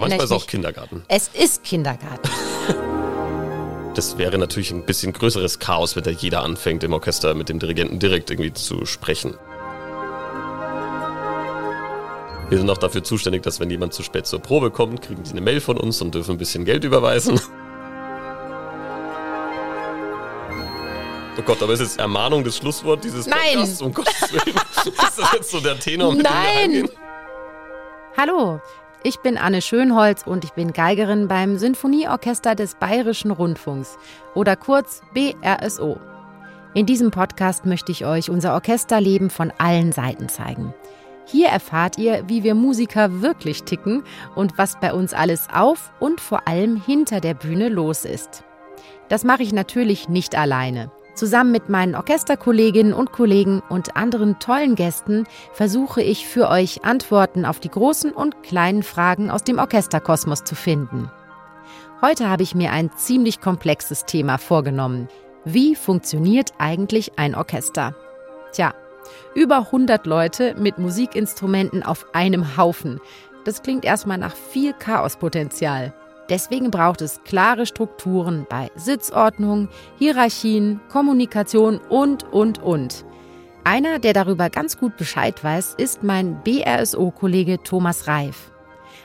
Manchmal ist es auch Kindergarten. Es ist Kindergarten. Das wäre natürlich ein bisschen größeres Chaos, wenn da jeder anfängt, im Orchester mit dem Dirigenten direkt irgendwie zu sprechen. Wir sind auch dafür zuständig, dass wenn jemand zu spät zur Probe kommt, kriegen die eine Mail von uns und dürfen ein bisschen Geld überweisen. Oh Gott, aber ist jetzt Ermahnung das Schlusswort dieses Nein. Podcasts? Um Gottes Willen. Ist das jetzt so der Tenor, mit dem wir Nein. Hallo, ich bin Anne Schönholz und ich bin Geigerin beim Sinfonieorchester des Bayerischen Rundfunks oder kurz BRSO. In diesem Podcast möchte ich euch unser Orchesterleben von allen Seiten zeigen. Hier erfahrt ihr, wie wir Musiker wirklich ticken und was bei uns alles auf und vor allem hinter der Bühne los ist. Das mache ich natürlich nicht alleine. Zusammen mit meinen Orchesterkolleginnen und Kollegen und anderen tollen Gästen versuche ich für euch Antworten auf die großen und kleinen Fragen aus dem Orchesterkosmos zu finden. Heute habe ich mir ein ziemlich komplexes Thema vorgenommen. Wie funktioniert eigentlich ein Orchester? Tja, über 100 Leute mit Musikinstrumenten auf einem Haufen. Das klingt erstmal nach viel Chaospotenzial. Deswegen braucht es klare Strukturen bei Sitzordnung, Hierarchien, Kommunikation und, und, und. Einer, der darüber ganz gut Bescheid weiß, ist mein BRSO-Kollege Thomas Reif.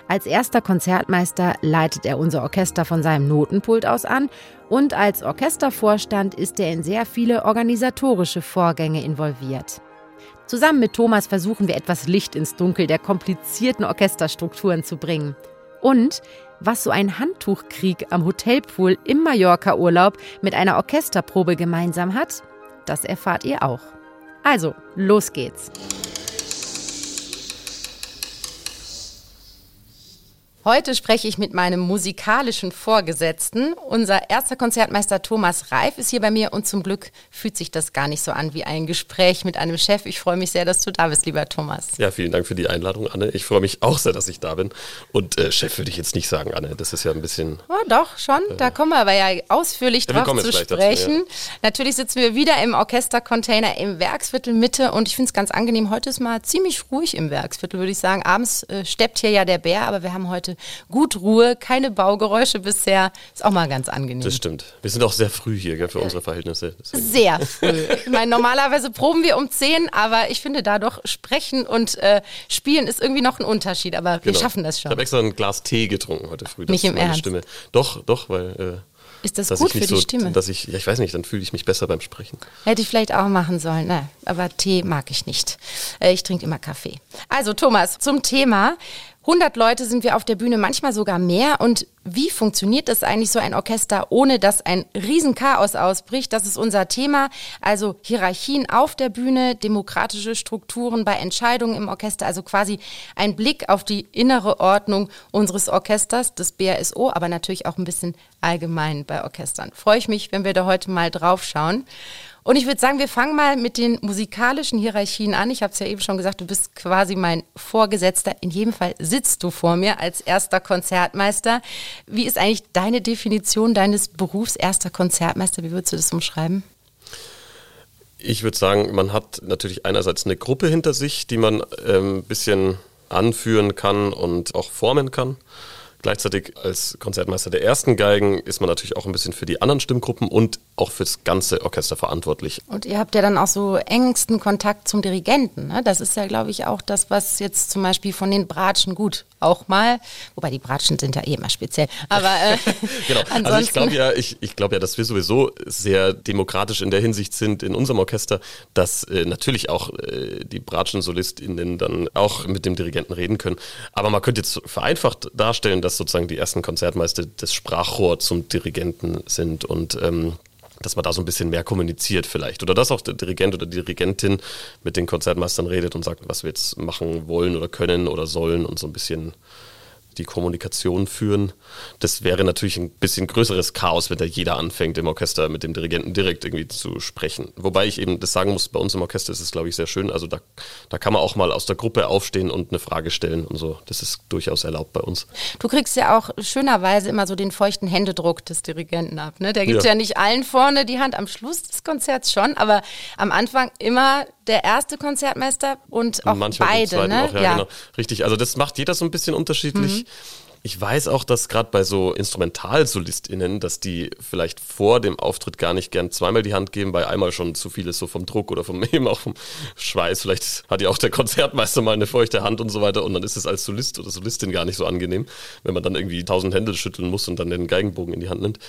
Als erster Konzertmeister leitet er unser Orchester von seinem Notenpult aus an und als Orchestervorstand ist er in sehr viele organisatorische Vorgänge involviert. Zusammen mit Thomas versuchen wir etwas Licht ins Dunkel der komplizierten Orchesterstrukturen zu bringen. Und was so ein Handtuchkrieg am Hotelpool im Mallorca-Urlaub mit einer Orchesterprobe gemeinsam hat, das erfahrt ihr auch. Also, los geht's. Heute spreche ich mit meinem musikalischen Vorgesetzten. Unser erster Konzertmeister Thomas Reif ist hier bei mir und zum Glück fühlt sich das gar nicht so an wie ein Gespräch mit einem Chef. Ich freue mich sehr, dass du da bist, lieber Thomas. Ja, vielen Dank für die Einladung, Anne. Ich freue mich auch sehr, dass ich da bin. Und äh, Chef würde ich jetzt nicht sagen, Anne. Das ist ja ein bisschen. Oh, doch, schon. Da kommen wir aber ja ausführlich Ja, drauf zu gleich dazu, sprechen. Natürlich sitzen wir wieder im Orchestercontainer im Werksviertel Mitte und ich finde es ganz angenehm. Heute ist mal ziemlich ruhig im Werksviertel, würde ich sagen. Abends äh, steppt hier ja der Bär, aber wir haben heute gut Ruhe, keine Baugeräusche bisher. Ist auch mal ganz angenehm. Das stimmt. Wir sind auch sehr früh hier gell, für unsere Verhältnisse. Deswegen- Sehr früh. Ich meine, normalerweise proben wir um 10, aber ich finde da doch sprechen und äh, spielen ist irgendwie noch ein Unterschied. Aber wir Genau. schaffen das Ich schon. habe extra ein Glas Tee getrunken heute früh. Nicht im Ernst? Stimme. Doch, doch, weil. Äh, Ist das gut ich für die so, Stimme? Dass ich, ja, ich weiß nicht, dann fühle ich mich besser beim Sprechen. Hätte ich vielleicht auch machen sollen, ne? aber Tee mag ich nicht. Äh, Ich trinke immer Kaffee. Also Thomas, zum Thema. 100 Leute sind wir auf der Bühne, manchmal sogar mehr. Und wie funktioniert das eigentlich so ein Orchester, ohne dass ein Riesenchaos ausbricht? Das ist unser Thema. Also Hierarchien auf der Bühne, demokratische Strukturen bei Entscheidungen im Orchester, also quasi ein Blick auf die innere Ordnung unseres Orchesters, des BRSO, aber natürlich auch ein bisschen allgemein bei Orchestern. Freue ich mich, wenn wir da heute mal drauf schauen. Und ich würde sagen, wir fangen mal mit den musikalischen Hierarchien an. Ich habe es ja eben schon gesagt, du bist quasi mein Vorgesetzter. In jedem Fall sitzt du vor mir als erster Konzertmeister. Wie ist eigentlich deine Definition deines Berufs erster Konzertmeister? Wie würdest du das umschreiben? Ich würde sagen, man hat natürlich einerseits eine Gruppe hinter sich, die man ein ähm, bisschen anführen kann und auch formen kann. Gleichzeitig als Konzertmeister der ersten Geigen ist man natürlich auch ein bisschen für die anderen Stimmgruppen und auch fürs ganze Orchester verantwortlich. Und ihr habt ja dann auch so engsten Kontakt zum Dirigenten. Ne? Das ist ja, glaube ich, auch das, was jetzt zum Beispiel von den Bratschen gut auch mal, wobei die Bratschen sind ja eh immer speziell. Aber äh, Genau. Also ich glaube ja, ich, ich glaube ja, dass wir sowieso sehr demokratisch in der Hinsicht sind in unserem Orchester, dass äh, natürlich auch äh, die Bratschen-SolistInnen dann auch mit dem Dirigenten reden können. Aber man könnte jetzt vereinfacht darstellen, dass sozusagen die ersten Konzertmeister das Sprachrohr zum Dirigenten sind und ähm, dass man da so ein bisschen mehr kommuniziert vielleicht. Oder dass auch der Dirigent oder die Dirigentin mit den Konzertmeistern redet und sagt, was wir jetzt machen wollen oder können oder sollen und so ein bisschen die Kommunikation führen. Das wäre natürlich ein bisschen größeres Chaos, wenn da jeder anfängt, im Orchester mit dem Dirigenten direkt irgendwie zu sprechen. Wobei ich eben das sagen muss, bei uns im Orchester ist es, glaube ich, sehr schön. Also da, da kann man auch mal aus der Gruppe aufstehen und eine Frage stellen und so. Das ist durchaus erlaubt bei uns. du kriegst ja auch schönerweise immer so den feuchten Händedruck des Dirigenten ab. Ne? Der gibt ja. Ja. ja nicht allen vorne die Hand, am Schluss des Konzerts schon, aber am Anfang immer der erste Konzertmeister und auch manchmal beide. Ne? auch, ja, genau. Richtig, also das macht jeder so ein bisschen unterschiedlich. Ich weiß auch, dass gerade bei so InstrumentalsolistInnen, dass die vielleicht vor dem Auftritt gar nicht gern zweimal die Hand geben, weil einmal schon zu viel ist, so vom Druck oder vom eben auch vom Schweiß. Vielleicht hat ja auch der Konzertmeister mal eine feuchte Hand und so weiter und dann ist es als Solist oder Solistin gar nicht so angenehm, wenn man dann irgendwie tausend Hände schütteln muss und dann den Geigenbogen in die Hand nimmt.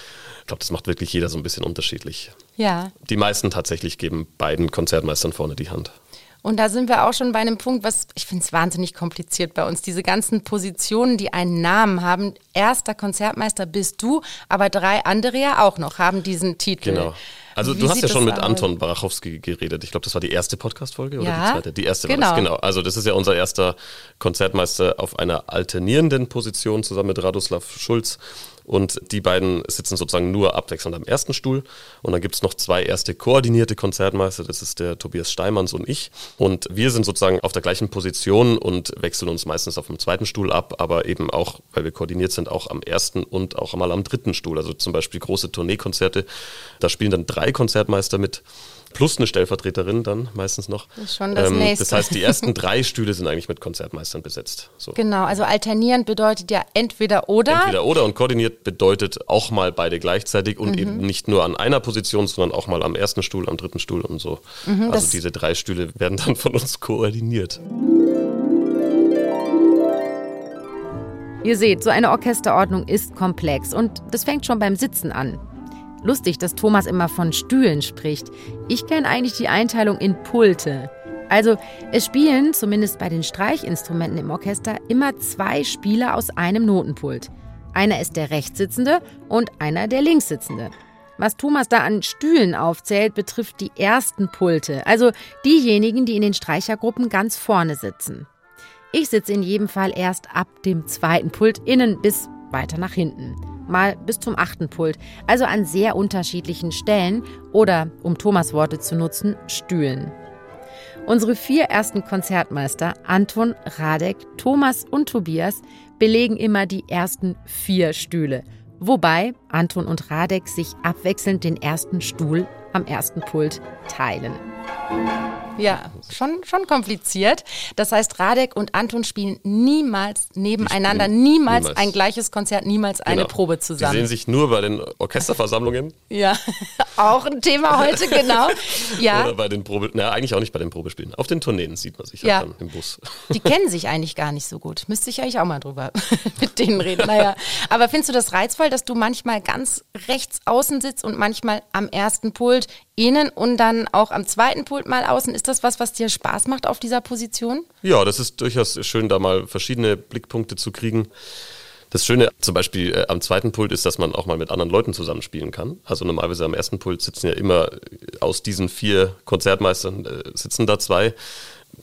Ich glaube, das macht wirklich jeder so ein bisschen unterschiedlich. Ja. Die meisten tatsächlich geben beiden Konzertmeistern vorne die Hand. Und da sind wir auch schon bei einem Punkt, was ich finde es wahnsinnig kompliziert bei uns. Diese ganzen Positionen, die einen Namen haben. Erster Konzertmeister bist du, aber drei andere ja auch noch haben diesen Titel. Genau. Also Wie du hast ja schon mit? Anton Barachowski geredet. Ich glaube, das war die erste Podcast-Folge oder Ja, die zweite? Die erste genau. war das, genau. Also das ist ja unser erster Konzertmeister auf einer alternierenden Position zusammen mit Radoslav Schulz. Und die beiden sitzen sozusagen nur abwechselnd am ersten Stuhl. Und dann gibt es noch zwei erste koordinierte Konzertmeister. Das ist der Tobias Steimanns und ich. Und wir sind sozusagen auf der gleichen Position und wechseln uns meistens auf dem zweiten Stuhl ab, aber eben auch, weil wir koordiniert sind, auch am ersten und auch einmal am dritten Stuhl. Also zum Beispiel große Tourneekonzerte. Da spielen dann drei Konzertmeister mit. Plus eine Stellvertreterin dann meistens noch. Das ist schon das Nächste. das heißt, die ersten drei Stühle sind eigentlich mit Konzertmeistern besetzt. So. Genau, also alternierend bedeutet ja entweder oder. Entweder oder und koordiniert bedeutet auch mal beide gleichzeitig und eben nicht nur an einer Position, sondern auch mal am ersten Stuhl, am dritten Stuhl und so. also das- diese drei Stühle werden dann von uns koordiniert. Ihr seht, so eine Orchesterordnung ist komplex und das fängt schon beim Sitzen an. Lustig, dass Thomas immer von Stühlen spricht. Ich kenne eigentlich die Einteilung in Pulte. Also, es spielen, zumindest bei den Streichinstrumenten im Orchester, immer zwei Spieler aus einem Notenpult. Einer ist der Rechtssitzende und einer der Linkssitzende. Was Thomas da an Stühlen aufzählt, betrifft die ersten Pulte, also diejenigen, die in den Streichergruppen ganz vorne sitzen. Ich sitze in jedem Fall erst ab dem zweiten Pult innen bis weiter nach hinten. Mal bis zum achten Pult, also an sehr unterschiedlichen Stellen oder, um Thomas Worte zu nutzen, Stühlen. Unsere vier ersten Konzertmeister, Anton, Radek, Thomas und Tobias, belegen immer die ersten vier Stühle. Wobei Anton und Radek sich abwechselnd den ersten Stuhl am ersten Pult teilen. Ja, schon, schon kompliziert. Das heißt, Radek und Anton spielen niemals nebeneinander, niemals, niemals. ein gleiches Konzert, niemals eine Genau. Probe Die sehen zusammen. sich nur bei den Orchesterversammlungen Ja, auch ein Thema heute, genau. Ja, oder bei den Probe, na eigentlich auch nicht bei den Probespielen. Auf den Tourneen sieht man sich Ja. ja dann im Bus. die kennen sich eigentlich gar nicht so gut. Müsste ich eigentlich auch mal drüber mit denen reden. Naja, aber findest du das reizvoll, dass du manchmal ganz rechts außen sitzt und manchmal am ersten Pult innen und dann auch am zweiten Pult mal außen? Ist das was, was dir Spaß macht auf dieser Position? Ja, das ist durchaus schön, da mal verschiedene Blickpunkte zu kriegen. Das Schöne zum Beispiel äh, am zweiten Pult ist, dass man auch mal mit anderen Leuten zusammenspielen kann. Also normalerweise am ersten Pult sitzen ja immer äh, aus diesen vier Konzertmeistern äh, sitzen da zwei.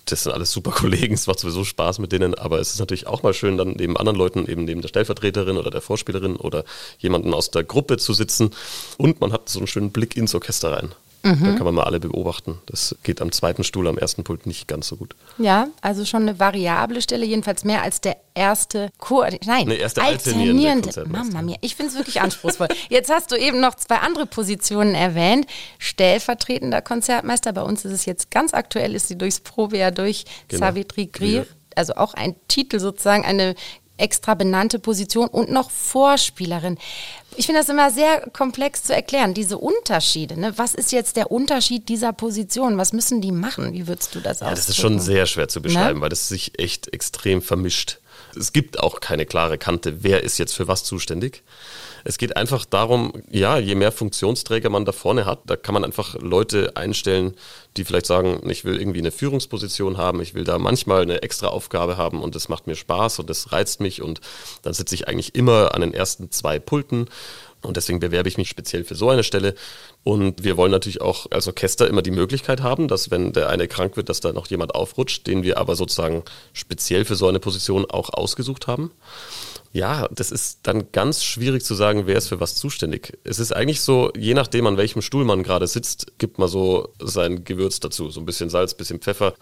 Das sind alles super Kollegen, es macht sowieso Spaß mit denen, aber es ist natürlich auch mal schön, dann neben anderen Leuten, eben neben der Stellvertreterin oder der Vorspielerin oder jemanden aus der Gruppe zu sitzen und man hat so einen schönen Blick ins Orchester rein. Da kann man mal alle beobachten. Das geht am zweiten Stuhl, am ersten Pult nicht ganz so gut. Ja, also schon eine variable Stelle, jedenfalls mehr als der erste Ko Nein, Nee, erste alternierende Konzertmeister. Mama mia, ich finde es wirklich anspruchsvoll. Jetzt hast du eben noch zwei andere Positionen erwähnt. Stellvertretender Konzertmeister, bei uns ist es jetzt ganz aktuell, ist sie durchs Probejahr durch Genau. Savitri. Grier. Also auch ein Titel sozusagen, eine extra benannte Position und noch Vorspielerin. Ich finde das immer sehr komplex zu erklären, diese Unterschiede. Ne? Was ist jetzt der Unterschied dieser Position? Was müssen die machen? Wie würdest du das Ja, das ist schon ausdrücken? sehr schwer zu beschreiben, Ne? weil das sich echt extrem vermischt. Es gibt auch keine klare Kante, wer ist jetzt für was zuständig. Es geht einfach darum, ja, je mehr Funktionsträger man da vorne hat, da kann man einfach Leute einstellen, die vielleicht sagen, ich will irgendwie eine Führungsposition haben, ich will da manchmal eine extra Aufgabe haben und das macht mir Spaß und das reizt mich und dann sitze ich eigentlich immer an den ersten zwei Pulten und deswegen bewerbe ich mich speziell für so eine Stelle. Und wir wollen natürlich auch als Orchester immer die Möglichkeit haben, dass wenn der eine krank wird, dass da noch jemand aufrutscht, den wir aber sozusagen speziell für so eine Position auch ausgesucht haben. Ja, das ist dann ganz schwierig zu sagen, wer ist für was zuständig. Es ist eigentlich so, je nachdem, an welchem Stuhl man gerade sitzt, gibt man so sein Gewürz dazu. So ein bisschen Salz, bisschen Pfeffer.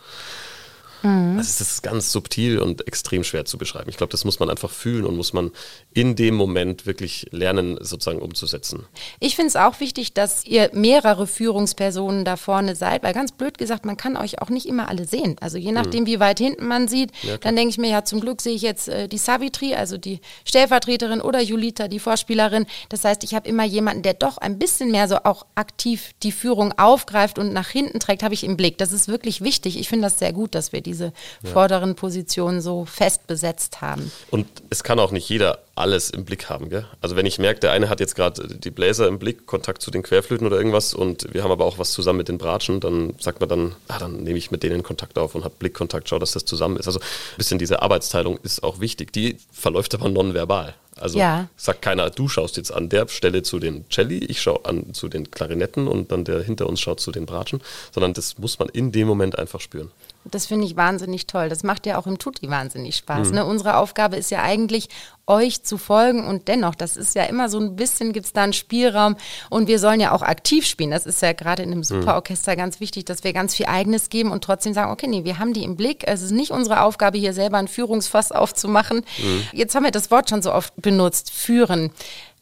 Mhm. Also es ist ganz subtil und extrem schwer zu beschreiben. Ich glaube, das muss man einfach fühlen und muss man in dem Moment wirklich lernen, sozusagen umzusetzen. Ich finde es auch wichtig, dass ihr mehrere Führungspersonen da vorne seid, weil ganz blöd gesagt, man kann euch auch nicht immer alle sehen. Also je nachdem, mhm. wie weit hinten man sieht, ja, dann denke ich mir, ja, zum Glück sehe ich jetzt äh, die Savitri, also die Stellvertreterin oder Julita, die Vorspielerin. Das heißt, ich habe immer jemanden, der doch ein bisschen mehr so auch aktiv die Führung aufgreift und nach hinten trägt, habe ich im Blick. Das ist wirklich wichtig. Ich finde das sehr gut, dass wir diese ja. vorderen Positionen so fest besetzt haben. Und es kann auch nicht jeder alles im Blick haben. Gell? Also wenn ich merke, der eine hat jetzt gerade die Bläser im Blick, Kontakt zu den Querflöten oder irgendwas und wir haben aber auch was zusammen mit den Bratschen, dann sagt man dann, ah, dann nehme ich mit denen Kontakt auf und habe Blickkontakt, schau, dass das zusammen ist. Also ein bisschen diese Arbeitsteilung ist auch wichtig. Die verläuft aber nonverbal. Also ja. sagt keiner, du schaust jetzt an der Stelle zu den Celli, ich schaue an zu den Klarinetten und dann der hinter uns schaut zu den Bratschen, sondern das muss man in dem Moment einfach spüren. Das finde ich wahnsinnig toll. Das macht ja auch im Tutti wahnsinnig Spaß. Mhm. Ne? Unsere Aufgabe ist ja eigentlich, euch zu folgen und dennoch, das ist ja immer so ein bisschen, gibt es da einen Spielraum und wir sollen ja auch aktiv spielen. Das ist ja gerade in einem mhm. Superorchester ganz wichtig, dass wir ganz viel Eigenes geben und trotzdem sagen, okay, nee, wir haben die im Blick. Es ist nicht unsere Aufgabe, hier selber ein Führungsfass aufzumachen. Mhm. Jetzt haben wir das Wort schon so oft benutzt, führen.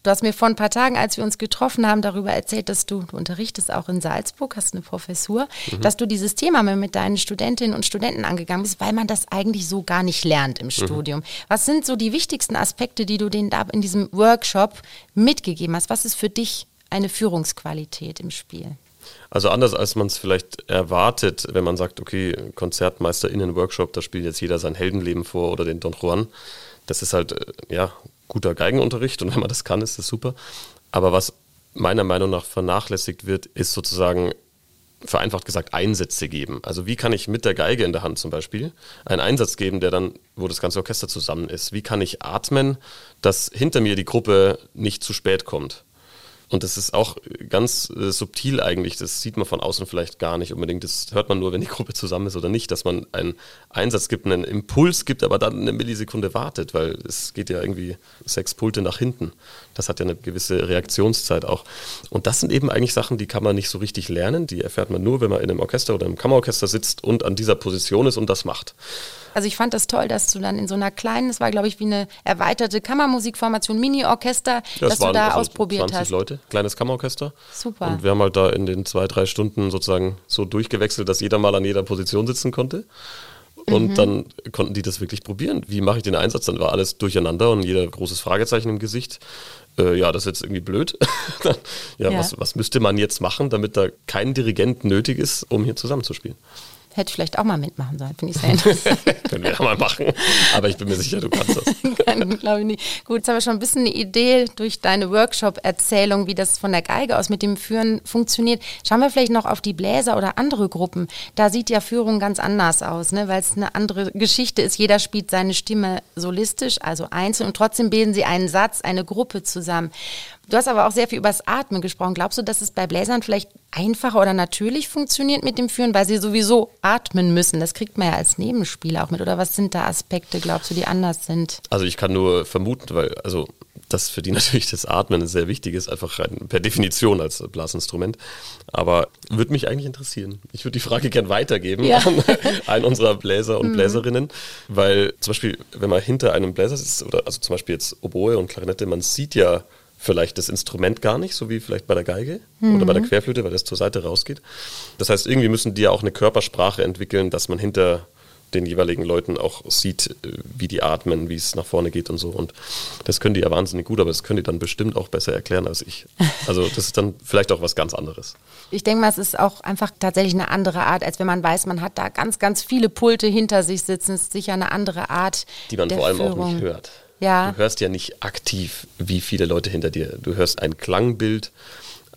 Du hast mir vor ein paar Tagen, als wir uns getroffen haben, darüber erzählt, dass du, du unterrichtest auch in Salzburg, hast eine Professur, mhm. dass du dieses Thema mit deinen Studentinnen und Studenten angegangen bist, weil man das eigentlich so gar nicht lernt im mhm. Studium. Was sind so die wichtigsten Aspekte, die du denen da in diesem Workshop mitgegeben hast? Was ist für dich eine Führungsqualität im Spiel? Also anders als man es vielleicht erwartet, wenn man sagt, okay, KonzertmeisterInnen-Workshop, da spielt jetzt jeder sein Heldenleben vor oder den Don Juan. Das ist halt, äh, ja, guter Geigenunterricht und wenn man das kann, ist das super. Aber was meiner Meinung nach vernachlässigt wird, ist sozusagen vereinfacht gesagt Einsätze geben. Also wie kann ich mit der Geige in der Hand zum Beispiel einen Einsatz geben, der dann, wo das ganze Orchester zusammen ist? Wie kann ich atmen, dass hinter mir die Gruppe nicht zu spät kommt? Und das ist auch ganz äh, subtil eigentlich. Das sieht man von außen vielleicht gar nicht unbedingt. Das hört man nur, wenn die Gruppe zusammen ist oder nicht, dass man einen Einsatz gibt, einen Impuls gibt, aber dann eine Millisekunde wartet, weil es geht ja irgendwie sechs Pulte nach hinten. Das hat ja eine gewisse Reaktionszeit auch. Und das sind eben eigentlich Sachen, die kann man nicht so richtig lernen. Die erfährt man nur, wenn man in einem Orchester oder einem Kammerorchester sitzt und an dieser Position ist und das macht. Also ich fand das toll, dass du dann in so einer kleinen, das war glaube ich wie eine erweiterte Kammermusikformation, Mini-Orchester, ja, dass du da also ausprobiert 20 hast. Leute, kleines Kammerorchester. Super. Und wir haben halt da in den zwei, drei Stunden sozusagen so durchgewechselt, dass jeder mal an jeder Position sitzen konnte. Und mhm. dann konnten die das wirklich probieren. Wie mache ich den Einsatz? Dann war alles durcheinander und jeder großes Fragezeichen im Gesicht. Äh, ja, das ist jetzt irgendwie blöd. ja, ja. Was, was müsste man jetzt machen, damit da kein Dirigent nötig ist, um hier zusammenzuspielen? Hätte ich vielleicht auch mal mitmachen sollen, finde ich sehr interessant. Können wir ja mal machen. Aber ich bin mir sicher, du kannst das. Kann, glaube ich nicht. Gut, jetzt haben wir schon ein bisschen eine Idee durch deine Workshop-Erzählung, wie das von der Geige aus mit dem Führen funktioniert. Schauen wir vielleicht noch auf die Bläser oder andere Gruppen. Da sieht ja Führung ganz anders aus, ne? weil es eine andere Geschichte ist. Jeder spielt seine Stimme solistisch, also einzeln, und trotzdem bilden sie einen Satz, eine Gruppe zusammen. Du hast aber auch sehr viel über das Atmen gesprochen. Glaubst du, dass es bei Bläsern vielleicht einfacher oder natürlich funktioniert mit dem Führen, weil sie sowieso atmen müssen? Das kriegt man ja als Nebenspieler auch mit. Oder was sind da Aspekte, glaubst du, die anders sind? Also ich kann nur vermuten, weil, also dass für die natürlich das Atmen sehr wichtig ist, einfach per Definition als Blasinstrument. Aber würde mich eigentlich interessieren. Ich würde die Frage gern weitergeben ja. an einen unserer Bläser und mhm. Bläserinnen, weil zum Beispiel, wenn man hinter einem Bläser sitzt, oder also zum Beispiel jetzt Oboe und Klarinette, man sieht ja vielleicht das Instrument gar nicht, so wie vielleicht bei der Geige mhm. oder bei der mhm. Querflöte, weil das zur Seite rausgeht. Das heißt, irgendwie müssen die ja auch eine Körpersprache entwickeln, dass man hinter den jeweiligen Leuten auch sieht, äh, wie die atmen, wie es nach vorne geht und so. Und das können die ja wahnsinnig gut, aber das können die dann bestimmt auch besser erklären als ich. Also das ist dann vielleicht auch was ganz anderes. Ich denke mal, es ist auch einfach tatsächlich eine andere Art, als wenn man weiß, man hat da ganz, ganz viele Pulte hinter sich sitzen. Es ist sicher eine andere Art. Die man vor allem Führung. auch nicht hört. Ja. Du hörst ja nicht aktiv, wie viele Leute hinter dir. Du hörst ein Klangbild.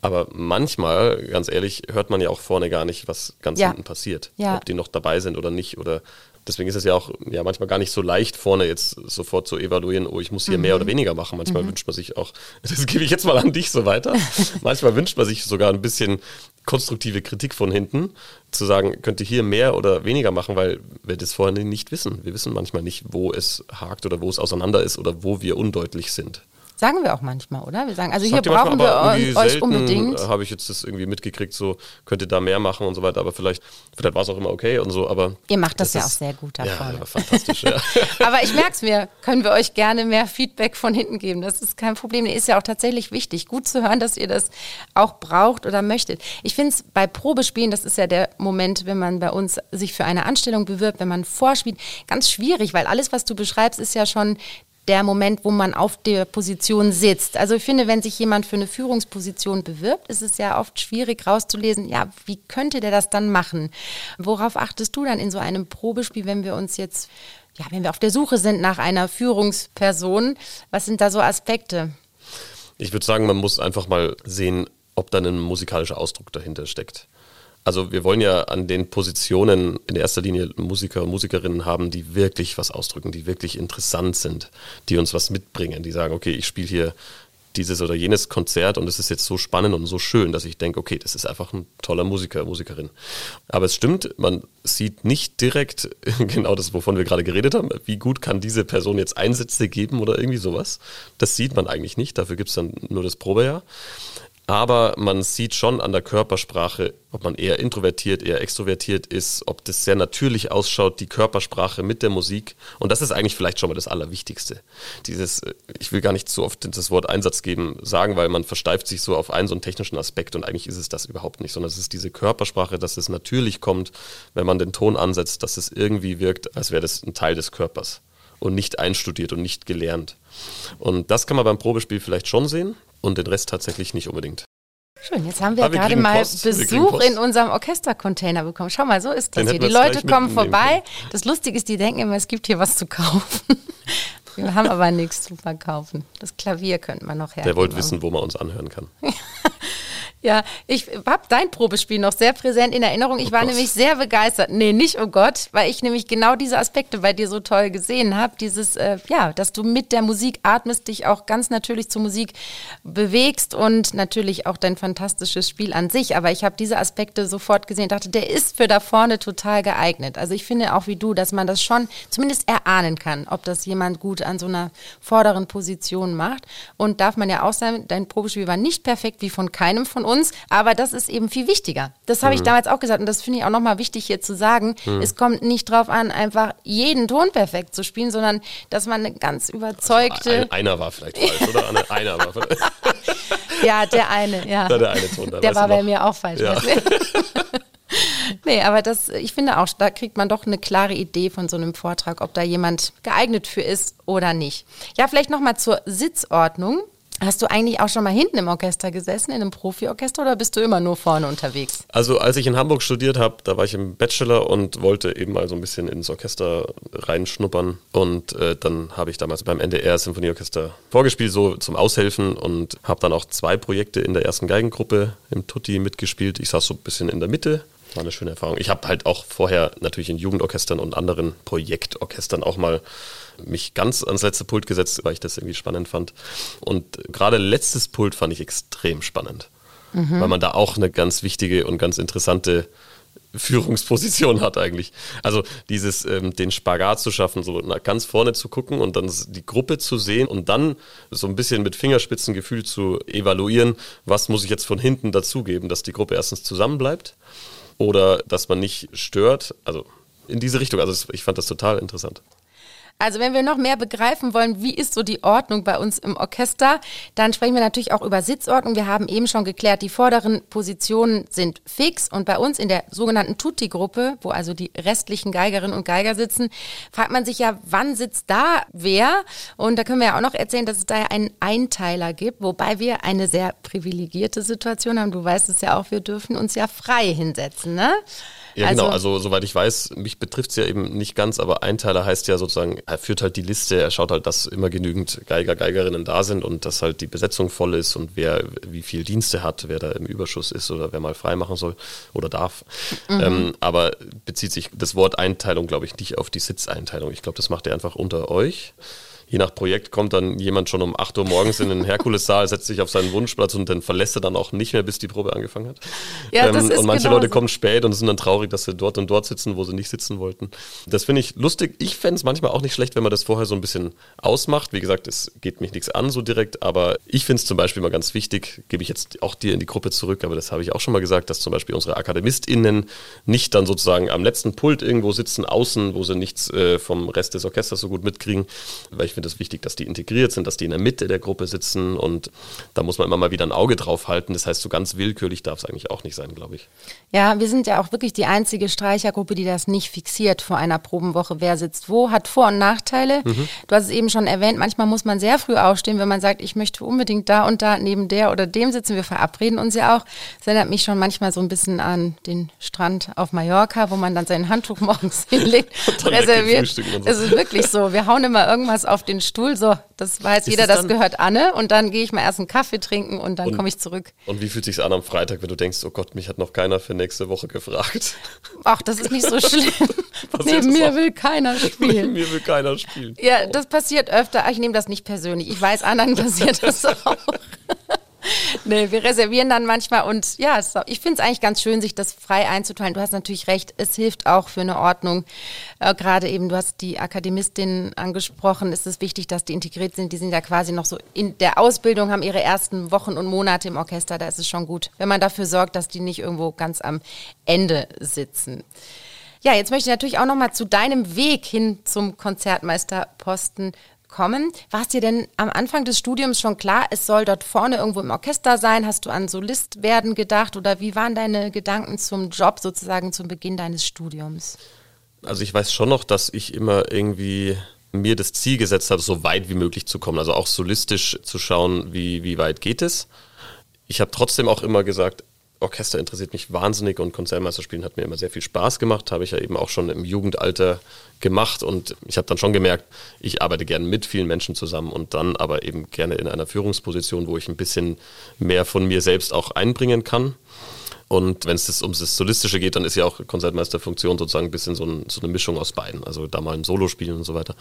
Aber manchmal, ganz ehrlich, hört man ja auch vorne gar nicht, was ganz ja. hinten passiert. Ja. Ob die noch dabei sind oder nicht. Oder deswegen ist es ja auch ja, manchmal gar nicht so leicht, vorne jetzt sofort zu evaluieren, oh, ich muss hier mhm. mehr oder weniger machen. Manchmal mhm. wünscht man sich auch, das gebe ich jetzt mal an dich so weiter. manchmal wünscht man sich sogar ein bisschen konstruktive Kritik von hinten, zu sagen, könnte hier mehr oder weniger machen, weil wir das vorher nicht wissen. Wir wissen manchmal nicht, wo es hakt oder wo es auseinander ist oder wo wir undeutlich sind. Sagen wir auch manchmal, oder? Wir sagen, also hier brauchen wir euch unbedingt. Habe ich jetzt das irgendwie mitgekriegt, so könnt ihr da mehr machen und so weiter, aber vielleicht, vielleicht war es auch immer okay und so, aber. Ihr macht das, das ja auch sehr gut da ja, vorne. Ja, fantastisch, ja. aber ich merke es mir, können wir euch gerne mehr Feedback von hinten geben. Das ist kein Problem. Ist ja auch tatsächlich wichtig, gut zu hören, dass ihr das auch braucht oder möchtet. Ich finde es bei Probespielen, das ist ja der Moment, wenn man bei uns sich für eine Anstellung bewirbt, wenn man vorspielt, ganz schwierig, weil alles, was du beschreibst, ist ja schon der Moment, wo man auf der Position sitzt. Also ich finde, wenn sich jemand für eine Führungsposition bewirbt, ist es ja oft schwierig rauszulesen, ja, wie könnte der das dann machen? Worauf achtest du dann in so einem Probespiel, wenn wir uns jetzt, ja, wenn wir auf der Suche sind nach einer Führungsperson? Was sind da so Aspekte? Ich würde sagen, man muss einfach mal sehen, ob da ein musikalischer Ausdruck dahinter steckt. Also wir wollen ja an den Positionen in erster Linie Musiker und Musikerinnen haben, die wirklich was ausdrücken, die wirklich interessant sind, die uns was mitbringen, die sagen, okay, ich spiele hier dieses oder jenes Konzert und es ist jetzt so spannend und so schön, dass ich denke, okay, das ist einfach ein toller Musiker, Musikerin. Aber es stimmt, man sieht nicht direkt genau das, wovon wir gerade geredet haben, wie gut kann diese Person jetzt Einsätze geben oder irgendwie sowas. Das sieht man eigentlich nicht, dafür gibt es dann nur das Probejahr. Aber man sieht schon an der Körpersprache, ob man eher introvertiert, eher extrovertiert ist, ob das sehr natürlich ausschaut, die Körpersprache mit der Musik. Und das ist eigentlich vielleicht schon mal das Allerwichtigste. Dieses, äh, ich will gar nicht so oft das Wort Einsatz geben, sagen, weil man versteift sich so auf einen so einen technischen Aspekt und eigentlich ist es das überhaupt nicht, sondern es ist diese Körpersprache, dass es natürlich kommt, wenn man den Ton ansetzt, dass es irgendwie wirkt, als wäre das ein Teil des Körpers und nicht einstudiert und nicht gelernt. Und das kann man beim Probespiel vielleicht schon sehen und den Rest tatsächlich nicht unbedingt. Schön, jetzt haben wir, wir gerade mal Post. Besuch in unserem Orchestercontainer bekommen. Schau mal, so ist das Den hier. Die Leute kommen vorbei. Das Lustige ist, die denken immer, es gibt hier was zu kaufen. Wir haben aber nichts zu verkaufen. Das Klavier könnten wir noch her. Der wollte wissen, wo man uns anhören kann. Ja, ich habe dein Probespiel noch sehr präsent in Erinnerung. Ich oh war Gott. nämlich sehr begeistert. Nee, nicht oh Gott, weil ich nämlich genau diese Aspekte bei dir so toll gesehen habe. Dieses, äh, ja, dass du mit der Musik atmest, dich auch ganz natürlich zur Musik bewegst und natürlich auch dein fantastisches Spiel an sich. Aber ich habe diese Aspekte sofort gesehen und dachte, der ist für da vorne total geeignet. Also ich finde auch wie du, dass man das schon zumindest erahnen kann, ob das jemand gut an so einer vorderen Position macht. Und darf man ja auch sagen, dein Probespiel war nicht perfekt wie von keinem von uns uns, aber das ist eben viel wichtiger. Das habe mhm. ich damals auch gesagt und das finde ich auch nochmal wichtig hier zu sagen. Mhm. Es kommt nicht drauf an, einfach jeden Ton perfekt zu spielen, sondern dass man eine ganz überzeugte. Also ein, einer war vielleicht falsch, oder? Eine, einer war vielleicht. ja, der eine, ja. ja der eine Ton. Der war bei mir auch falsch. Ja. nee, aber das, ich finde auch, da kriegt man doch eine klare Idee von so einem Vortrag, ob da jemand geeignet für ist oder nicht. Ja, vielleicht nochmal zur Sitzordnung. Hast du eigentlich auch schon mal hinten im Orchester gesessen, in einem Profiorchester, oder bist du immer nur vorne unterwegs? Also als ich in Hamburg studiert habe, da war ich im Bachelor und wollte eben mal so ein bisschen ins Orchester reinschnuppern. Und äh, dann habe ich damals beim NDR Symphonieorchester vorgespielt, so zum Aushelfen und habe dann auch zwei Projekte in der ersten Geigengruppe im Tutti mitgespielt. Ich saß so ein bisschen in der Mitte war eine schöne Erfahrung. Ich habe halt auch vorher natürlich in Jugendorchestern und anderen Projektorchestern auch mal mich ganz ans letzte Pult gesetzt, weil ich das irgendwie spannend fand. Und gerade letztes Pult fand ich extrem spannend, mhm. weil man da auch eine ganz wichtige und ganz interessante Führungsposition hat eigentlich. Also dieses, ähm, den Spagat zu schaffen, so ganz vorne zu gucken und dann die Gruppe zu sehen und dann so ein bisschen mit Fingerspitzengefühl zu evaluieren, was muss ich jetzt von hinten dazugeben, dass die Gruppe erstens zusammenbleibt oder dass man nicht stört. Also in diese Richtung. Also ich fand das total interessant. Also wenn wir noch mehr begreifen wollen, wie ist so die Ordnung bei uns im Orchester, dann sprechen wir natürlich auch über Sitzordnung. Wir haben eben schon geklärt, die vorderen Positionen sind fix und bei uns in der sogenannten Tutti-Gruppe, wo also die restlichen Geigerinnen und Geiger sitzen, fragt man sich ja, wann sitzt da wer? Und da können wir ja auch noch erzählen, dass es da ja einen Einteiler gibt, wobei wir eine sehr privilegierte Situation haben. Du weißt es ja auch, wir dürfen uns ja frei hinsetzen, ne? Ja, genau. also, genau. Also, soweit ich weiß, mich betrifft es ja eben nicht ganz, aber Einteiler heißt ja sozusagen, er führt halt die Liste, er schaut halt, dass immer genügend Geiger, Geigerinnen da sind und dass halt die Besetzung voll ist und wer wie viel Dienste hat, wer da im Überschuss ist oder wer mal frei machen soll oder darf. Mhm. Ähm, aber bezieht sich das Wort Einteilung, glaube ich, nicht auf die Sitzeinteilung. Ich glaube, das macht er einfach unter euch. Je nach Projekt kommt dann jemand schon um 8 Uhr morgens in den Herkulessaal, setzt sich auf seinen Wunschplatz und dann verlässt er dann auch nicht mehr, bis die Probe angefangen hat. Ja, ähm, das ist und manche genau Leute kommen spät und sind dann traurig, dass sie dort und dort sitzen, wo sie nicht sitzen wollten. Das finde ich lustig. Ich fände es manchmal auch nicht schlecht, wenn man das vorher so ein bisschen ausmacht. Wie gesagt, es geht mich nichts an so direkt, aber ich finde es zum Beispiel mal ganz wichtig, gebe ich jetzt auch dir in die Gruppe zurück, aber das habe ich auch schon mal gesagt, dass zum Beispiel unsere AkademistInnen nicht dann sozusagen am letzten Pult irgendwo sitzen, außen, wo sie nichts äh, vom Rest des Orchesters so gut mitkriegen, weil ich finde es wichtig, dass die integriert sind, dass die in der Mitte der Gruppe sitzen und da muss man immer mal wieder ein Auge drauf halten. Das heißt, so ganz willkürlich darf es eigentlich auch nicht sein, glaube ich. Ja, wir sind ja auch wirklich die einzige Streichergruppe, die das nicht fixiert vor einer Probenwoche, wer sitzt wo, hat Vor- und Nachteile. Mhm. Du hast es eben schon erwähnt, manchmal muss man sehr früh aufstehen, wenn man sagt, ich möchte unbedingt da und da neben der oder dem sitzen. Wir verabreden uns ja auch. Das erinnert mich schon manchmal so ein bisschen an den Strand auf Mallorca, wo man dann sein Handtuch morgens hinlegt und reserviert. So. Es ist wirklich so. Wir hauen immer irgendwas auf den Stuhl, so, das weiß ist jeder, das gehört Anne. Und dann gehe ich mal erst einen Kaffee trinken und dann komme ich zurück. Und wie fühlt sich an am Freitag, wenn du denkst, oh Gott, mich hat noch keiner für nächste Woche gefragt? Ach, das ist nicht so schlimm. Neben mir will keiner spielen. Neben mir will keiner spielen. Ja, das passiert öfter. Ich nehme das nicht persönlich. Ich weiß, anderen passiert das auch. nee, wir reservieren dann manchmal und ja, ich finde es eigentlich ganz schön, sich das frei einzuteilen. Du hast natürlich recht, es hilft auch für eine Ordnung. Äh, Gerade eben, du hast die Akademistin angesprochen, ist es wichtig, dass die integriert sind. Die sind ja quasi noch so in der Ausbildung, haben ihre ersten Wochen und Monate im Orchester. Da ist es schon gut, wenn man dafür sorgt, dass die nicht irgendwo ganz am Ende sitzen. Ja, jetzt möchte ich natürlich auch noch mal zu deinem Weg hin zum Konzertmeisterposten kommen. War es dir denn am Anfang des Studiums schon klar, es soll dort vorne irgendwo im Orchester sein? Hast du an Solist werden gedacht oder wie waren deine Gedanken zum Job sozusagen zum Beginn deines Studiums? Also ich weiß schon noch, dass ich immer irgendwie mir das Ziel gesetzt habe, so weit wie möglich zu kommen. Also auch solistisch zu schauen, wie, wie weit geht es. Ich habe trotzdem auch immer gesagt, Orchester interessiert mich wahnsinnig und Konzertmeisterspielen hat mir immer sehr viel Spaß gemacht. Habe ich ja eben auch schon im Jugendalter gemacht und ich habe dann schon gemerkt, ich arbeite gerne mit vielen Menschen zusammen und dann aber eben gerne in einer Führungsposition, wo ich ein bisschen mehr von mir selbst auch einbringen kann. Und wenn es um das Solistische geht, dann ist ja auch Konzertmeisterfunktion sozusagen ein bisschen so, ein, so, eine Mischung aus beiden. Also da mal ein Solo spielen und so weiter.